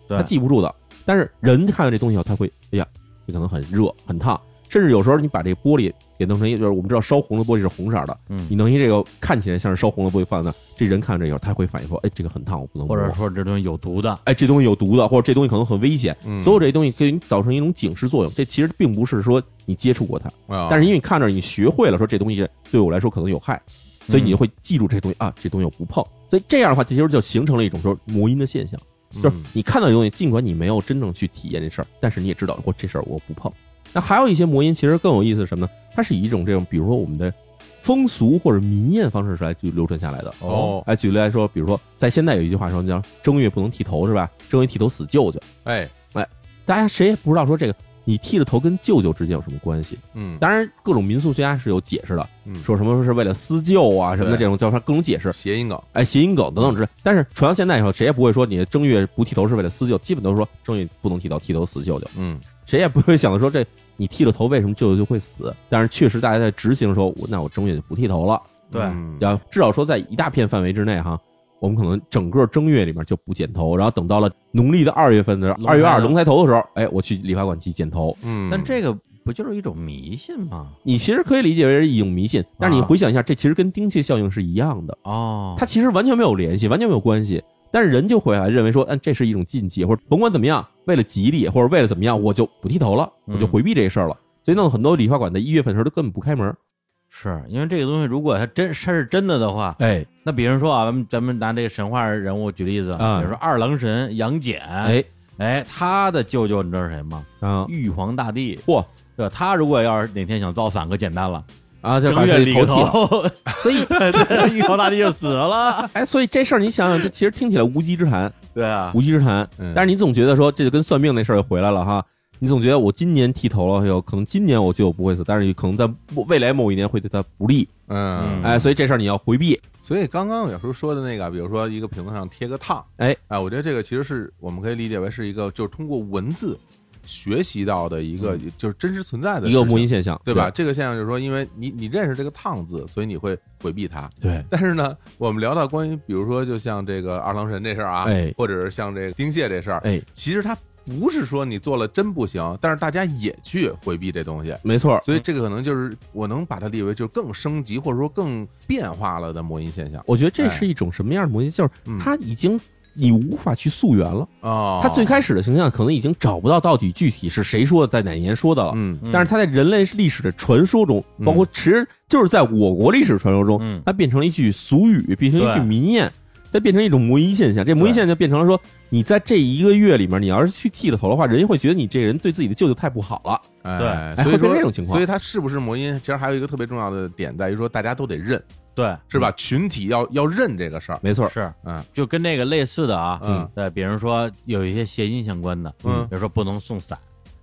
它记不住的。但是人看到这东西以后，他会，哎呀，这可能很热很烫，甚至有时候你把这个玻璃给弄成一，就是我们知道烧红的玻璃是红色的，嗯你，弄一这个看起来像是烧红的玻璃放在那，这人看着以后，他会反应说，哎，这个很烫，我不能摸。或者说这东西有毒的，哎，这东西有毒的，或者这东西可能很危险，嗯所有这些东西给你造成一种警示作用。这其实并不是说你接触过它，啊但是因为你看着你学会了说这东西对我来说可能有害，所以你就会记住这东西啊，这东西我不碰。所以这样的话，其实就形成了一种说魔音的现象，就是嗯你看到这东西，尽管你没有真正去体验这事儿，但是你也知道，我这事儿我不碰。那还有一些魔音，其实更有意思是什么呢？它是以一种这种，比如说我们的风俗或者民谚方式来去流传下来的。哦哎，举例来说，比如说在现在有一句话说叫“正月不能剃头”，是吧？正月剃头死舅舅。哎哎，大家谁也不知道说这个你剃了头跟舅舅之间有什么关系。嗯，当然，各种民俗学家是有解释的，嗯说什么是为了思旧啊什么的这种叫法各种解释。谐音梗，哎，谐音梗等等之类。但是传到现在以后，谁也不会说你正月不剃头是为了思旧，基本都是说正月不能剃头，剃头死舅舅。嗯谁也不会想着说这你剃了头为什么舅舅就会死？但是确实大家在执行的时候，那我正月就不剃头了。对嗯要至少说在一大片范围之内哈，我们可能整个正月里面就不剪头，然后等到了农历的二月份的龙二月二龙抬头的时候，哎，我去理发馆去剪头。嗯，但这个不就是一种迷信吗？你其实可以理解为一种迷信，但是你啊回想一下，这其实跟丁蟹效应是一样的。哦，它其实完全没有联系，完全没有关系。但是人就会啊认为说，嗯，这是一种禁忌，或者甭管怎么样，为了吉利或者为了怎么样，我就不剃头了，嗯我就回避这事儿了。所以弄得很多理发馆在一月份的时候都根本不开门。是因为这个东西，如果它真它是真的的话，哎那比如说啊，咱们咱们拿这个神话人物举例子，啊比如说二郎神杨戬，哎哎，他的舅舅你知道是谁吗？啊玉皇大帝，嚯对吧？他如果要是哪天想造反，可简单了，啊，就把这头 所以玉皇大帝就死了。哎，所以这事儿你想想，这其实听起来无稽之谈，对啊，无稽之谈。嗯但是你总觉得说，这就跟算命那事儿又回来了哈。你总觉得我今年剃头了，有可能今年我舅舅不会死，但是可能在未来某一年会对他不利。嗯，哎，所以这事儿你要回避。所以刚刚有时候说的那个，比如说一个瓶子上贴个烫，哎哎，我觉得这个其实是我们可以理解为是一个就是通过文字学习到的一个就是真实存在的一个事情魔音现象，对吧？？这个现象就是说，因为你你认识这个烫字，所以你会回避它。对，但是呢，我们聊到关于比如说就像这个二郎神这事儿啊，哎或者是像这个丁蟹这事儿，哎，其实它不是说你做了真不行，但是大家也去回避这东西。没错。所以这个可能就是我能把它列为就是更升级或者说更变化了的魔音现象我觉得这是一种什么样的魔音？就是嗯它已经你无法去溯源了。啊。它最开始的形象可能已经找不到到底具体是谁说的，在哪年说的了。嗯嗯但是它在人类历史的传说中，嗯包括其实就是在我国历史传说中，嗯它变成了一句俗语，变成一句对民谚，再变成一种魔音现象。这魔音现象就变成了说，你在这一个月里面，你要是去剃了头的话，人家会觉得你这人对自己的舅舅太不好了。对所以说这种情况所以它是不是魔音？其实还有一个特别重要的点在于说，大家都得认，对，是吧？群体要要认这个事儿。没错，是，嗯就跟那个类似的啊，嗯，对，比如说有一些谐音相关的，嗯比如说不能送伞，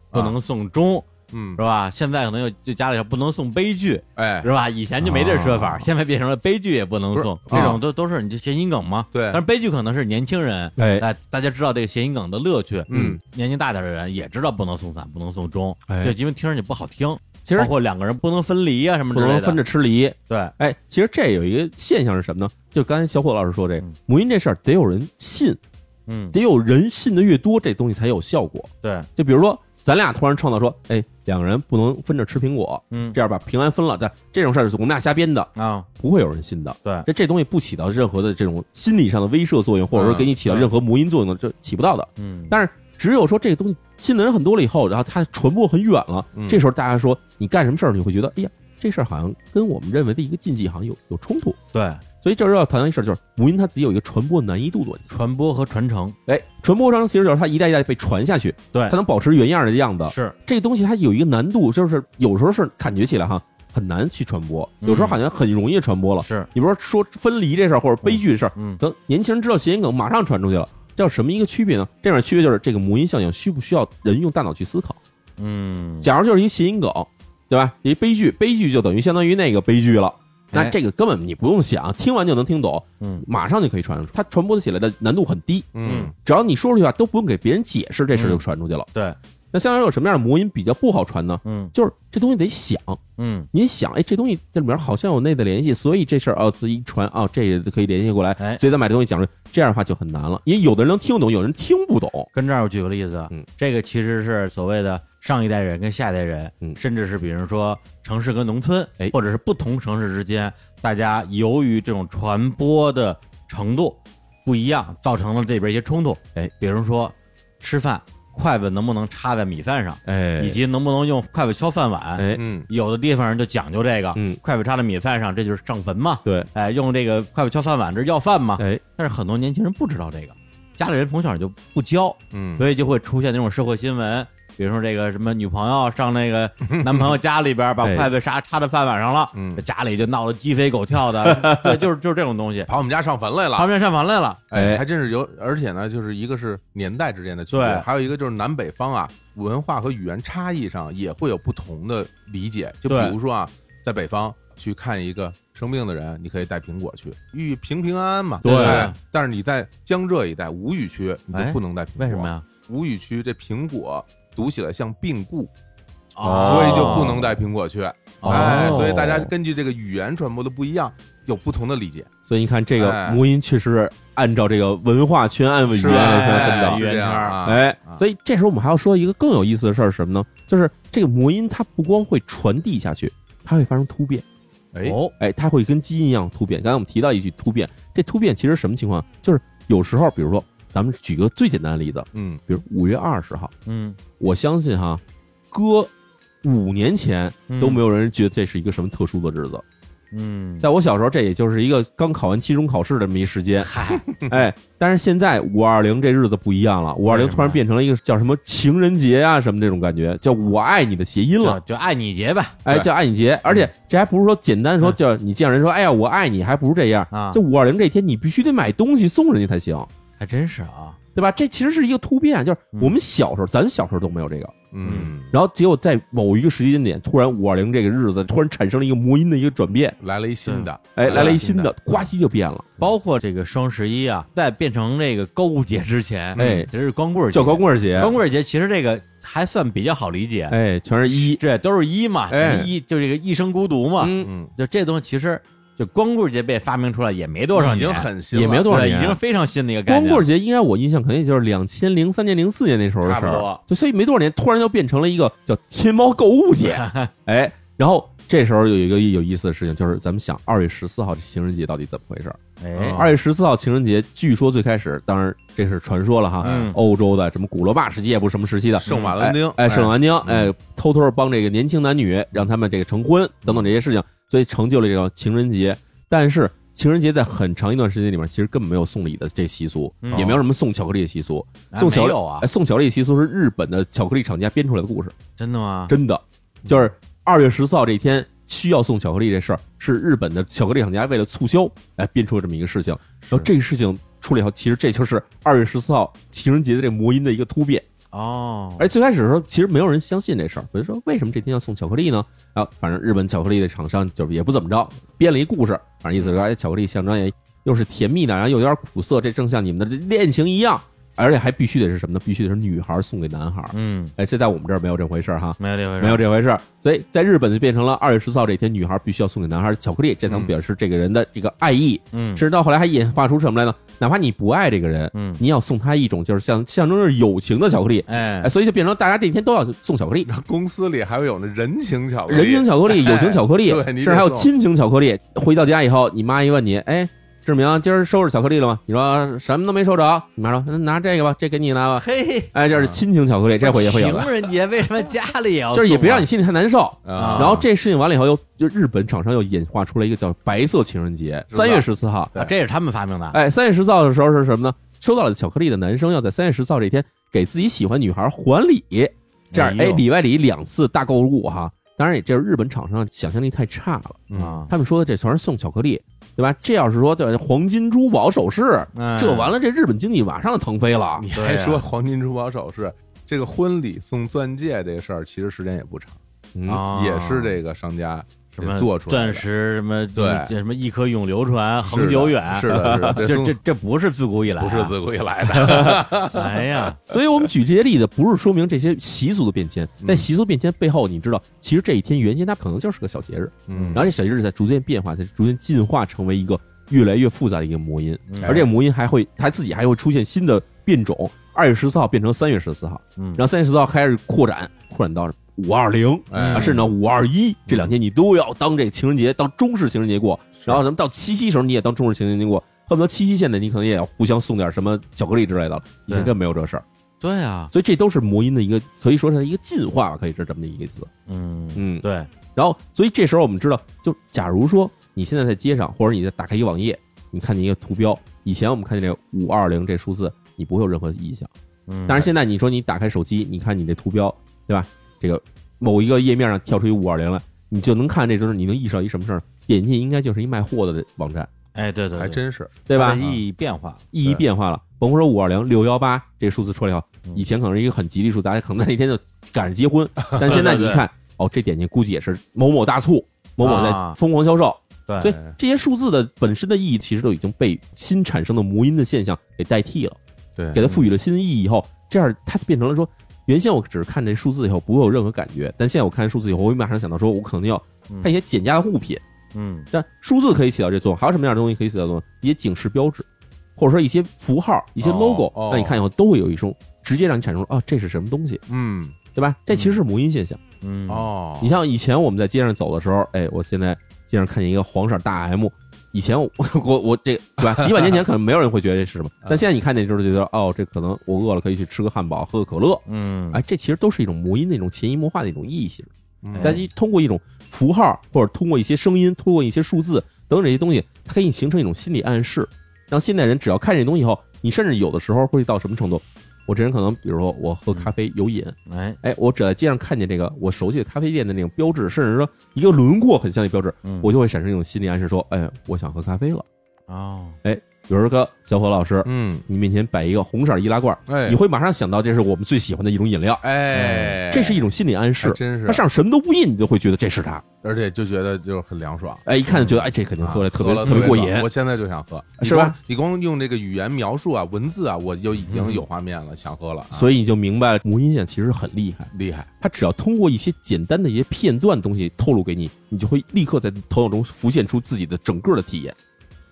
不能送钟，嗯是，吧？现在可能又就加了一条不能送悲剧，哎是，吧？以前就没这说法，啊现在变成了悲剧也不能送，这种都都是你这谐音梗嘛。对但是悲剧可能是年轻人，哎大大家知道这个谐音梗的乐趣，嗯，年纪大点的人也知道不能送伞，不能送钟，哎就因为听上去不好听。其实包括两个人不能分离啊什么之类的，不能分着吃梨。对，哎，其实这有一个现象是什么呢？就刚才小伙老师说这个嗯魔音这事儿，得有人信，嗯，得有人信的越多，这东西才有效果。对，就比如说，咱俩突然创造说，哎，两个人不能分着吃苹果，嗯，这样把平安分了。但这种事儿是我们俩瞎编的，啊，不会有人信的。对，这这东西不起到任何的这种心理上的威慑作用，或者说给你起到任何魔音作用的，这起不到的。嗯，但是只有说这个东西信的人很多了以后，然后它传播很远了，嗯这时候大家说你干什么事儿，你会觉得，哎呀，这事儿好像跟我们认为的一个禁忌好像有有冲突。对，所以这时候要谈到一事儿，就是母音它自己有一个传播难易度的问题。传播和传承，哎，传播上其实就是它一代一代被传下去，对它能保持原样的样子。是，这个东西它有一个难度，就是有时候是感觉起来哈很难去传播，嗯有时候好像很容易传播了。是，你比如说说分离这事儿或者悲剧这事儿，嗯，等年轻人知道谐音梗，马上传出去了。叫什么一个区别呢？这样的区别就是这个母音效应需不需要人用大脑去思考？嗯，假如就是一谐音梗，对吧？一悲剧，悲剧就等于相当于那个悲剧了。那哎这个根本你不用想，听完就能听懂，嗯马上就可以传出去。它传播起来的难度很低，嗯只要你说出去的话都不用给别人解释，这事就传出去了。对，那相当于有什么样的魔音比较不好传呢？嗯。就是这东西得想，嗯，你想，哎，这东西这里面好像有内在联系，所以这事儿哦，自己一传哦，这个可以联系过来，哎。所以咱把这东西讲出来，这样的话就很难了，因为有的人能听懂，有人听不懂。跟这儿我举个例子，嗯，这个其实是所谓的上一代人跟下一代人，嗯。甚至是比如说城市跟农村，哎或者是不同城市之间，大家由于这种传播的程度不一样，造成了这边一些冲突，哎，比如说吃饭筷子能不能插在米饭上，哎。以及能不能用筷子敲饭碗，哎，嗯。有的地方人就讲究这个，嗯，筷子插在米饭上，这就是上坟嘛，对，哎，用这个筷子敲饭碗，这是要饭嘛，哎，但是很多年轻人不知道这个，家里人从小就不教，嗯，所以就会出现那种社会新闻，比如说这个什么女朋友上那个 男朋友家里边把哎筷子插插在饭碗上了，家里就闹得鸡飞狗跳的，对，就是就是这种东西，跑我们家上坟来了。旁边上坟来了，哎还真是有，而且呢，就是一个是年代之间的区别，还有一个就是南北方啊，文化和语言差异上也会有不同的理解。就比如说啊，在北方去看一个生病的人，你可以带苹果去，寓意平平安安嘛。对哎但是你在江浙一带吴语区，你就哎不能带苹果。为什么？呀？吴语区这苹果读起来像病故，哦所以就不能带苹果去。哦哎，所以大家根据这个语言传播的不一样，有不同的理解。所以你看这个哎魔音确实是按照这个文化圈按语言来分分的哎所以这时候我们还要说一个更有意思的事儿是什么呢？就是这个魔音它不光会传递下去，它会发生突变。哎，哦，哎，它会跟基因一样突变。刚才我们提到一句突变，这突变其实什么情况？就是有时候，比如说，咱们举个最简单的例子，嗯比如五月二十号，嗯，我相信哈，搁五年前都没有人觉得这是一个什么特殊的日子。嗯，在我小时候，这也就是一个刚考完期中考试的这么一时间。嗨，哎，但是现在五二零这日子不一样了，五二零突然变成了一个叫什么情人节啊什么这种感觉，叫我爱你的谐音了。就就爱你节吧，哎，叫爱你节，而且这还不是说简单说嗯。叫你见人说，哎呀我爱你，还不是这样。啊。就五二零这天，你必须得买东西送人家才行，还真是啊，对吧？这其实是一个突变，就是嗯。我们小时候，咱小时候都没有这个，嗯，然后结果在某一个时间点，突然五二零这个日子突然产生了一个魔音的一个转变，来了一新的，哎，来了一新的的，呱唧就变了，包括这个双十一啊，在变成这个购物节之前，哎其实是光棍节，叫光棍节，光棍节，其实这个还算比较好理解，哎，全是一，这都是一嘛，哎。一就这个一生孤独嘛，嗯，嗯，就这东西其实就光棍节被发明出来也没多少已年，经很新了，也没有多少，年已经非常新的一个概光。棍节应该我印象肯定就是两千零三年、零四年那时候的事儿就所以没多少年，突然就变成了一个叫天猫购物节，哎，然后这时候有一个有意思的事情，就是咱们想二月十四号这情人节到底怎么回事儿？哎，二月十四号情人节，据说最开始，当然这是传说了哈，嗯。欧洲的什么古罗马时期也不是什么时期的，圣马兰丁，哎，圣马兰丁，嗯。哎，偷偷帮这个年轻男女让他们这个成婚等等这些事情，所以成就了这个情人节。但是情人节在很长一段时间里面，其实根本没有送礼的这习俗，嗯。也没有什么送巧克力的习俗。哎送巧克力啊。哎，送巧克力的习俗是日本的巧克力厂家编出来的故事，真的吗？真的，就是二月十四号这一天需要送巧克力这事儿，是日本的巧克力厂家为了促销，哎，编出了这么一个事情。然后这个事情出来以后，其实这就是二月十四号情人节的这魔音的一个突变。哦，而最开始的时候，其实没有人相信这事儿，我就说为什么这天要送巧克力呢？啊，反正日本巧克力的厂商就是也不怎么着，编了一故事，反正意思是说，哎，巧克力象征也又是甜蜜的，然后又有点苦涩，这正像你们的恋情一样，而且还必须得是什么呢？必须得是女孩送给男孩。嗯，哎，这在我们这儿没有这回事儿哈。没有这回事，没有这回事儿，所以在日本就变成了二月十四号这天，女孩必须要送给男孩巧克力，这能嗯表示这个人的这个爱意。嗯，甚至到后来还演化出什么来呢？哪怕你不爱这个人，嗯，你要送他一种就是象象征着友情的巧克力，哎哎，，所以就变成大家这一天都要送巧克力，公司里还会有那人情巧克力，人情巧克力、友情巧克力，对甚至还有亲情巧克力。回到家以后，你妈一问你，哎，志明今儿收拾巧克力了吗？你说什么都没收着。你妈说那拿这个吧，这给你拿吧。嘿，哎，这是亲情巧克力，这回也会有的，情人节为什么家里也要啊？就是也别让你心里太难受。啊，然后这事情完了以后，又就日本厂商又演化出了一个叫白色情人节，三月十四号。啊，这是他们发明的，哎，三月十四号的时候是什么呢？收到了巧克力的男生要在三月十四号这天给自己喜欢女孩还礼，这样哎里外里两次大购物哈。当然，也这是日本厂商想象力太差了，嗯。啊，他们说的这全是送巧克力，对吧？这要是说对吧黄金珠宝首饰，哎。这完了，这日本经济马上就腾飞了。你还说黄金珠宝首饰，这个婚礼送钻戒这个事儿，其实时间也不长，嗯，啊，也是这个商家什么做出来的。钻石什么对。这什么一颗永流传，恒久远，是的是的 这这这这不是自古以来啊，不是自古以来的，哎呀，所以我们举这些例子，不是说明这些习俗的变迁，嗯在习俗变迁背后，你知道，其实这一天原先它可能就是个小节日，嗯。然后这小节日在逐渐变化，在逐渐进化成为一个越来越复杂的一个魔音，嗯。而这个魔音还会，它自己还会出现新的变种，二月十四号变成三月十四号，嗯。然后三月十四号开始扩展，扩展到五二零哎啊，甚至到五二一这两天你都要当这个情人节，当中式情人节过，然后咱们到七夕时候你也当中式情人节过，恨不得七夕现在你可能也要互相送点什么巧克力之类的了，以前对根本没有这事儿。对啊，所以这都是魔音的一个，可以说是一个进化吧，可以是这么的意思。嗯嗯，对，然后，所以这时候我们知道，就假如说你现在在街上，或者你在打开一个网页，你看见一个图标，以前我们看见这五二零这数字，你不会有任何印象。嗯，但是现在你说你打开手机，你看你这图标，对吧？这个某一个页面上跳出一五二零来，你就能看这就是你能意识到一什么事儿？点进去应该就是一卖货的网站，哎，对对，对。还真是，对吧？意义变化，意义变化了。甭说五二零六幺八这数字出来以后，嗯。以前可能是一个很吉利数，大家可能在那天就赶上结婚，但现在你一看，哦，这点进估计也是某某大促，某某在啊。疯狂销售，对，所以这些数字的本身的意义其实都已经被新产生的魔音的现象给代替了，对，给它赋予了新的意义以后，这样它就变成了说，原先我只是看这数字以后不会有任何感觉，但现在我看数字以后，我会马上想到说，我可能要嗯看一些减价的物品，嗯。但数字可以起到这作用，还有什么样的东西可以起到作用？一些警示标志，或者说一些符号、一些哦 logo，哦。那你看以后都会有一种直接让你产生啊，这是什么东西，嗯。对吧？这其实是母音现象。嗯。哦，你像以前我们在街上走的时候，哎，我现在街上看见一个黄色大 M，以前我 我我这对吧？几百年前可能没有人会觉得这是什么，但现在你看见就是觉得哦，这可能我饿了可以去吃个汉堡，喝个可乐，嗯，哎，这其实都是一种魔音的一种潜移默化的一种意识。嗯但一通过一种符号或者通过一些声音，通过一些数字等等这些东西，它可以形成一种心理暗示，让现代人只要看这东西以后，你甚至有的时候会到什么程度？我这人可能，比如说我喝咖啡有瘾，哎，哎，我只要在街上看见这个我熟悉的咖啡店的那种标志，甚至说一个轮廓很像的标志，嗯。我就会产生一种心理暗示，说，哎，我想喝咖啡了。哦，比如说小伙老师，嗯，你面前摆一个红色易拉罐，哎，你会马上想到这是我们最喜欢的一种饮料，哎，这是一种心理暗示还。真是，它上什么都不印，你就会觉得这是它。而且就觉得就是很凉爽。哎，一看就觉得，哎，这肯定喝啊了特别特别过瘾。我现在就想喝，是吧你光？用这个语言描述啊，文字啊，我就已经有画面了，想喝了。啊所以你就明白了，母音现其实很厉害。厉害，它只要通过一些简单的一些片段东西透露给你，你就会立刻在头脑中浮现出自己的整个的体验。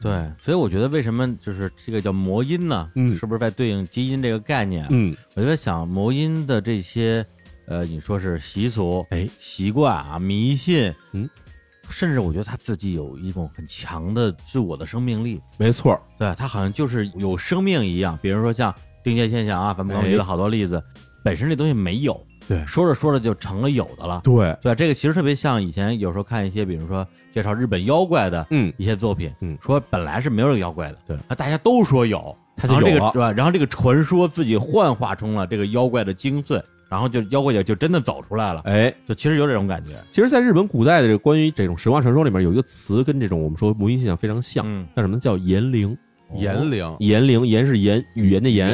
对，所以我觉得为什么就是这个叫魔音呢？嗯。是不是在对应基因这个概念？嗯，我就在想魔音的这些，呃，你说是习俗、哎，习惯啊、迷信，嗯，甚至我觉得他自己有一种很强的自我的生命力，没错，对他好像就是有生命一样。比如说像定界现象啊，咱们刚刚举了好多例子，本身这东西没有，对。说着说着就成了有的了。对，对，这个其实特别像以前有时候看一些，比如说介绍日本妖怪的嗯，一些作品，嗯。说本来是没有这个妖怪的，对。啊，大家都说有，他就这个对吧？然后这个传说自己幻化成了这个妖怪的精髓，然后就妖怪也就真的走出来了，哎，就其实有这种感觉，其实，在日本古代的这个关于这种神话传说里面，有一个词跟这种我们说魔音现象非常像，嗯，叫什么？叫言灵。言灵，言灵，言是言语言的言，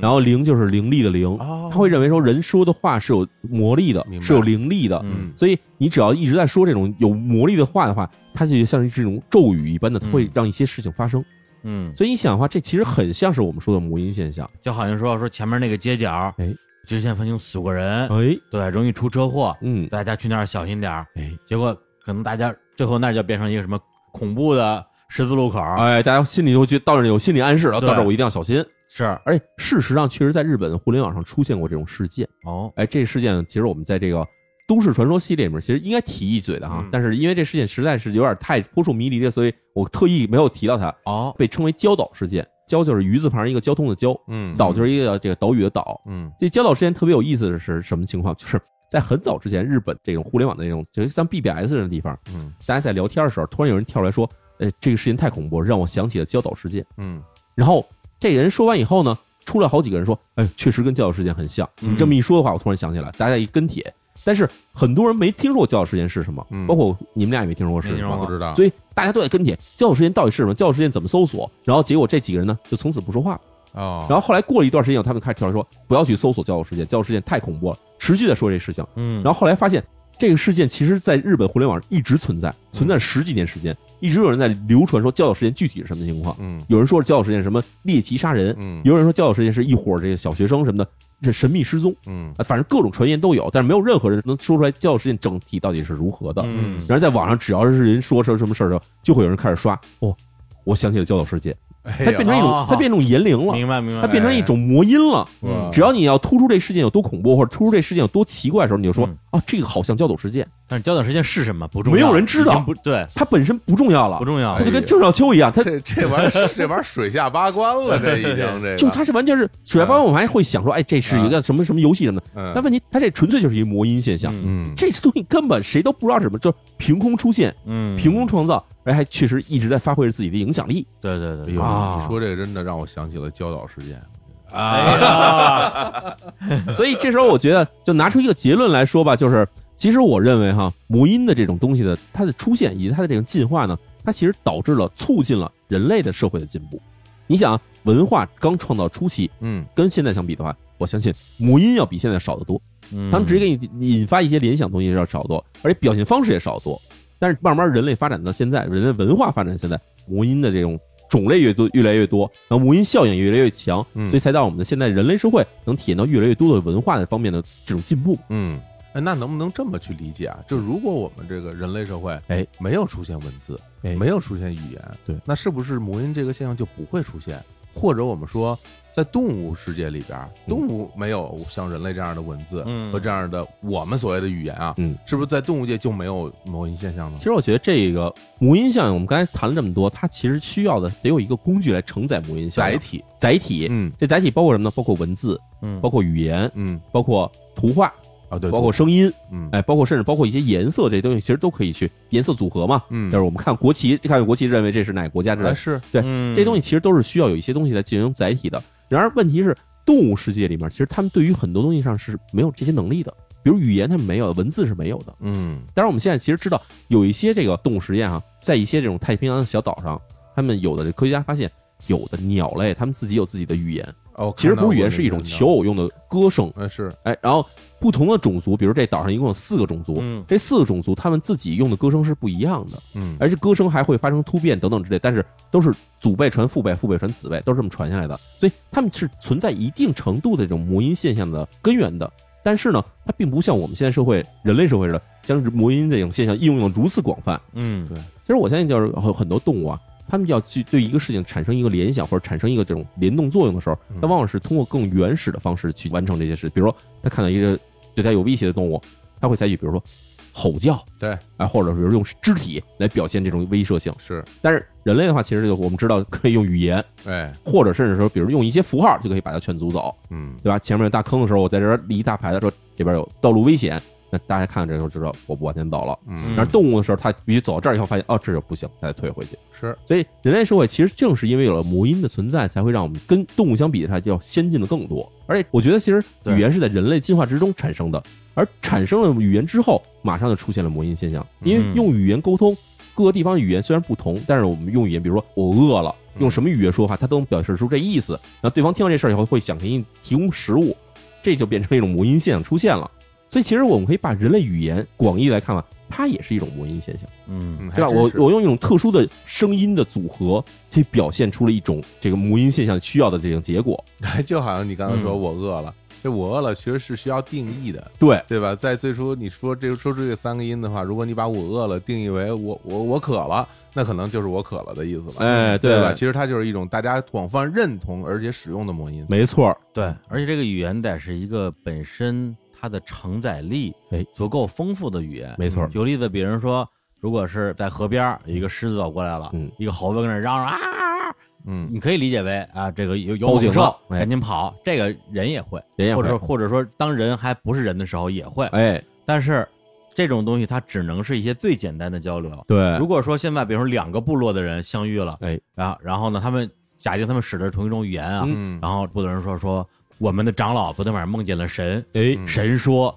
然后灵就是灵力的灵。哦。他会认为说人说的话是有魔力的是有灵力的。嗯。所以你只要一直在说这种有魔力的话的话，它就像是这种咒语一般的，它会嗯。让一些事情发生。嗯，所以你想的话，这其实很像是我们说的魔音现象。就好像说说前面那个街角，哎，之前曾经死过人，哎，对，容易出车祸，嗯，大家去那儿小心点儿，哎，结果可能大家最后那儿就变成一个什么恐怖的十字路口，哎，大家心里就觉到这儿有心理暗示，然后到这儿我一定要小心。是而且事实上，确实在日本互联网上出现过这种事件。哦，哎，这事件其实我们在这个都市传说系列里面，其实应该提一嘴的哈。嗯但是因为这事件实在是有点太扑朔迷离了，所以我特意没有提到它。哦，被称为礁岛事件，礁就是鱼字旁一个交通的焦，嗯，岛就是一个这个岛屿的岛。嗯这礁岛事件特别有意思的是什么情况？就是在很早之前，日本这种互联网的那种，就是像 BBS 这种地方，嗯大家在聊天的时候，突然有人跳出来说：“呃，这个事情太恐怖了，让我想起了礁岛事件。嗯”然后这人说完以后呢，出来好几个人说：“哎，确实跟礁岛事件很像。”嗯你这么一说的话，我突然想起来，大家一跟帖。但是很多人没听说过礁岛事件是什么，嗯包括你们俩也没听说过是什么不知道，所以大家都在跟帖，教导事件到底是什么？教导事件怎么搜索？然后结果这几个人呢，就从此不说话了。哦，然后后来过了一段时间他们开始跳出来说，不要去搜索交友事件，交友事件太恐怖了，持续在说这事情。嗯，然后后来发现，这个事件其实在日本互联网上一直存在，存在十几年时间，一直有人在流传说教导事件具体是什么情况。嗯有人说是教导事件什么猎奇杀人，嗯有人说教导事件是一伙这个小学生什么的，这神秘失踪嗯啊，反正各种传言都有，但是没有任何人能说出来教导事件整体到底是如何的。嗯然后在网上只要是人说说什么事儿的时候，就会有人开始刷哦，我想起了教导事件，它变成一种哦它变成一种言灵了，明白明白，它变成一种魔音了。嗯只要你要突出这事件有多恐怖，或者突出这事件有多奇怪的时候，你就说嗯啊，这个好像教导事件，但是焦点事件是什么不重要，没有人知道。不对，它本身不重要了。不，重要它，就跟郑少秋一样，它这这玩意儿这玩意儿水下八关了，这已经这就它是完全是水下八关，我们还会想说，哎，这是一个什么什么游戏什么的，嗯。但问题它这纯粹就是一个魔音现象，嗯。嗯这东西根本谁都不知道是什么，就凭空出现，嗯，凭空创造，而还确实一直在发挥着自己的影响力。对对对，哎，啊你说这个真的让我想起了教导事件。哎呀，所以这时候我觉得，就拿出一个结论来说吧，就是其实我认为哈，母婴的这种东西的它的出现以及它的这种进化呢，它其实导致了促进了人类的社会的进步。你想啊，文化刚创造初期，嗯跟现在相比的话，我相信母婴要比现在少得多。嗯他们直接给你引发一些联想东西要少得多，而且表现方式也少得多。但是慢慢人类发展到现在，人类文化发展现在，魔音的这种种类越多，越来越多，然后魔音效应也越来越强，嗯所以才到我们的现在人类社会能体验到越来越多的文化的方面的这种进步。嗯，哎，那能不能这么去理解啊？就如果我们这个人类社会，哎，没有出现文字，哎没有出现语言，对那是不是魔音这个现象就不会出现？或者我们说，在动物世界里边，动物没有像人类这样的文字嗯和这样的我们所谓的语言啊，嗯，是不是在动物界就没有某音现象呢其？实我觉得这个母音效应，我们刚才谈了这么多，它其实需要的得有一个工具来承载母音。载体，载体，嗯这载体包括什么呢？包括文字，嗯包括语言，嗯包括图画，啊，对，包括声音，嗯哎，包括甚至包括一些颜色，这些东西其实都可以去颜色组合嘛。嗯，就是我们看国旗，看国旗认为这是哪个国家的，哎是对嗯这东西其实都是需要有一些东西来进行载体的。然而问题是，动物世界里面其实他们对于很多东西上是没有这些能力的，比如语言他们没有，文字是没有的。嗯当然，我们现在其实知道有一些这个动物实验啊、在一些这种太平洋的小岛上，他们有的科学家发现，有的鸟类它们自己有自己的语言，哦，其实不是语言，是一种求偶用的歌声。哎是，哎，然后不同的种族，比如这岛上一共有四个种族，嗯。这四个种族他们自己用的歌声是不一样的，嗯。而且歌声还会发生突变等等之类，但是都是祖辈传父辈，父辈传子辈，都是这么传下来的，所以他们是存在一定程度的这种魔音现象的根源的。但是呢，它并不像我们现在社会、人类社会似的，将魔音这种现象应用的如此广泛。嗯对。其实我相信，就是很很多动物啊，它们要去对一个事情产生一个联想或者产生一个这种联动作用的时候，他往往是通过更原始的方式去完成这些事。比如说，他看到一个对他有威胁的动物，他会采取比如说吼叫，对啊，或者比如用肢体来表现这种威慑性。是，但是人类的话，其实就我们知道可以用语言，哎或者甚至说，比如用一些符号就可以把它劝阻走，嗯对吧？前面有大坑的时候，我在这儿立一大牌子说这边有道路危险，那大家看这时候知道我不往前走了。嗯但是动物的时候，它必须走到这儿以后，发现哦这就不行，它得退回去。是所以人类社会其实正是因为有了魔音的存在，才会让我们跟动物相比，它就要先进的更多。而且我觉得，其实语言是在人类进化之中产生的，而产生了语言之后，马上就出现了魔音现象。因为嗯用语言沟通，各个地方的语言虽然不同，但是我们用语言，比如说我饿了，嗯用什么语言说话，它都能表示出这意思。然后对方听到这事儿以后，会想给你提供食物，这就变成一种魔音现象出现了。所以其实我们可以把人类语言广义来看吧，它也是一种魔音现象。嗯嗯，对吧？我我用一种特殊的声音的组合，去表现出了一种这个魔音现象需要的这种结果。就好像你刚才说嗯我饿了，这我饿了其实是需要定义的，对，对吧？在最初你说这个说出这三个音的话，如果你把我饿了定义为我我我渴了，那可能就是我渴了的意思了，哎，对吧？吧？其实它就是一种大家广泛认同而且使用的魔音。没错儿，对，而且这个语言得是一个本身它的承载力哎。足够丰富的语言。没错。儿，举个例子，比如说，如果是在河边有一个狮子走过来了，嗯。一个猴子跟那嚷嚷啊，嗯。你可以理解为啊，这个有有警猛兽赶紧跑。这个人也会，人也会。或者说或者说当人还不是人的时候也会。哎，但是这种东西它只能是一些最简单的交流。对，如果说现在比如说两个部落的人相遇了，哎，然后然后呢，他们假定他们使的是同一种语言啊，嗯，然后部落人说说我们的长老昨天晚上梦见了神，哎，嗯神说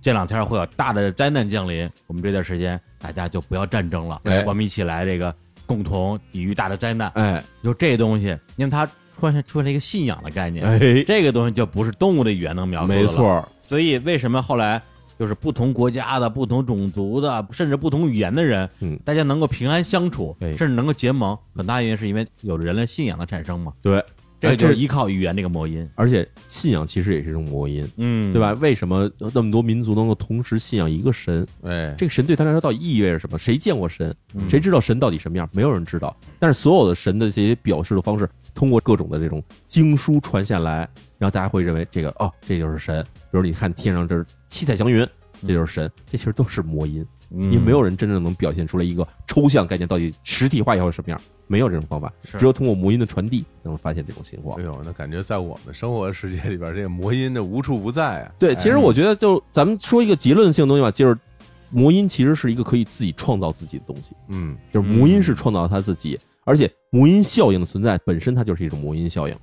这两天会有大的灾难降临，我们这段时间大家就不要战争了，哎。我们一起来这个共同抵御大的灾难。哎，就这东西，因为它出现出现了一个信仰的概念，哎，这个东西就不是动物的语言能描述的了。没错，儿，所以为什么后来就是不同国家的、不同种族的，甚至不同语言的人，嗯。大家能够平安相处，哎。甚至能够结盟，很大原因是因为有人类信仰的产生嘛。对，这就是依靠语言这个魔音，而且信仰其实也是一种魔音，嗯，对吧？？为什么那么多民族能够同时信仰一个神？哎，这个神对他来说到底意味着什么？谁见过神？嗯谁知道神到底什么样？没有人知道。但是所有的神的这些表示的方式，通过各种的这种经书传下来，然后大家会认为这个哦，这就是神。比如你看天上这是七彩祥云，这就是神。这其实都是魔音，嗯也没有人真正能表现出来一个抽象概念到底实体化以后是什么样，没有这种方法。只有通过魔音的传递，能发现这种情况哎。呦，那感觉在我们生活世界里边，这个魔音这无处不在啊。对，哎其实我觉得就咱们说一个结论性的东西吧，就是魔音其实是一个可以自己创造自己的东西。嗯，就是魔音是创造他自己，而且魔音效应的存在本身它就是一种魔音效应。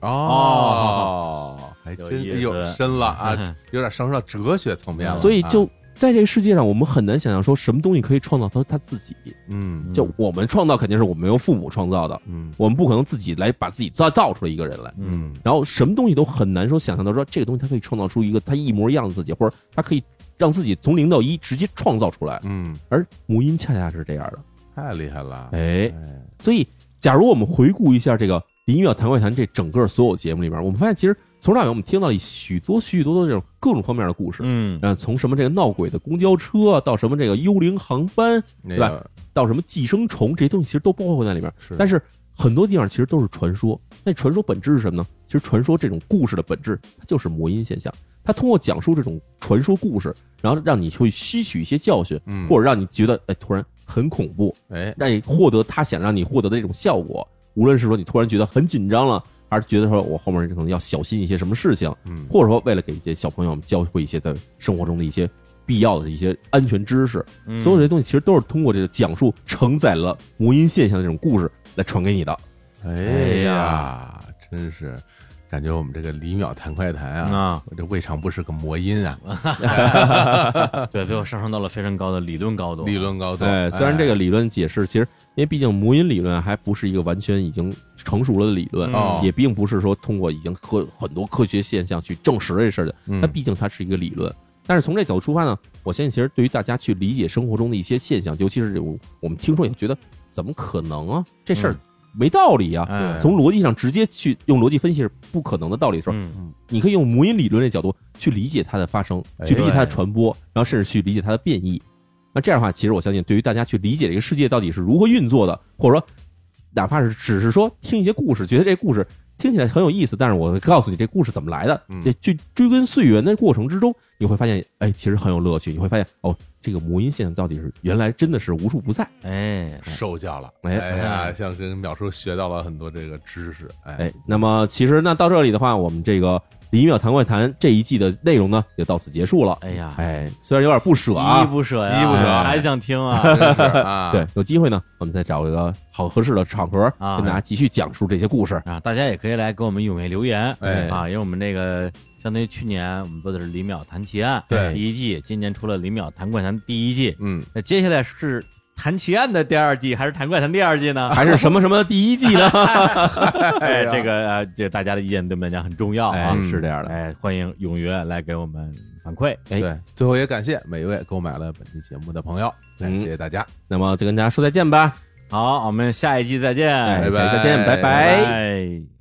哦，还真有深了啊，有点上升到哲学层面了。啊所以就在这个世界上，我们很难想象说什么东西可以创造他他自己。嗯就我们创造肯定是我们由父母创造的，嗯我们不可能自己来把自己造造出来一个人来。嗯然后什么东西都很难说想象到说这个东西它可以创造出一个它一模一样的自己，或者它可以让自己从零到一直接创造出来。嗯，而母音恰恰是这样的。太厉害了。哎，哎，所以，假如我们回顾一下这个《林妙谈怪谈》这整个所有节目里边，我们发现其实从头到尾我们听到了许多许许多多这种各种方面的故事。嗯啊，从什么这个闹鬼的公交车，到什么这个幽灵航班，对吧到什么寄生虫，这些东西其实都包括在里面。是，但是很多地方其实都是传说。那传说本质是什么呢？其实传说这种故事的本质，它就是魔音现象。它通过讲述这种传说故事，然后让你去吸取一些教训，嗯或者让你觉得哎突然很恐怖，哎，让你获得他想让你获得的这种效果。无论是说你突然觉得很紧张了，还是觉得说我后面可能要小心一些什么事情，嗯或者说为了给一些小朋友们教会一些在生活中的一些必要的一些安全知识，嗯所有这些东西其实都是通过这个讲述承载了魔音现象的这种故事来传给你的。哎呀，真是感觉我们这个李淼谈快谈啊，啊，我这未尝不是个魔音啊，对，最后上升到了非常高的理论高度，理论高度。对，虽然这个理论解释，其实因为毕竟魔音理论还不是一个完全已经成熟了的理论，哦。也并不是说通过已经科很多科学现象去证实这事儿的，嗯。它毕竟它是一个理论。但是从这角度出发呢，我相信其实对于大家去理解生活中的一些现象，尤其是这种我们听说也觉得怎么可能啊，这事儿嗯没道理啊。哎，从逻辑上直接去用逻辑分析是不可能的道理的时候，嗯你可以用母音理论这角度去理解它的发生，哎去理解它的传播，然后甚至去理解它的变异。那这样的话，其实我相信，对于大家去理解这个世界到底是如何运作的，或者说，哪怕是只是说听一些故事，觉得这故事听起来很有意思，但是我告诉你这故事怎么来的嗯，这去追根溯源的过程之中，你会发现，哎，其实很有乐趣。你会发现，哦，这个魔音现象到底是原来真的是无处不在。哎，受教了，哎哎呀，哎像跟淼叔学到了很多这个知识，哎哎，那么其实那到这里的话，我们这个《李淼谈怪谈》这一季的内容呢，也到此结束了。哎呀，哎，虽然有点不舍依依啊，不舍呀，依依不舍还想听啊，对，有机会呢，我们再找一个好合适的场合，啊跟大家继续讲述这些故事。啊，大家也可以来给我们踊跃留言，哎啊，因为我们这个相当于去年我们做的是李淼谈奇案对第一季，今年出了李淼谈怪谈第一季，嗯，那接下来是谈奇案的第二季，还是谈怪谈第二季呢？还是什么什么第一季呢？哎，这个呃，这大家的意见对我们来讲很重要啊哎，，是这样的。哎，欢迎踊跃来给我们反馈，哎对，最后也感谢每一位购买了本期节目的朋友，感谢大家，那么就跟大家说再见吧。好，我们下一季再见，哎，拜下期再见，拜拜拜拜。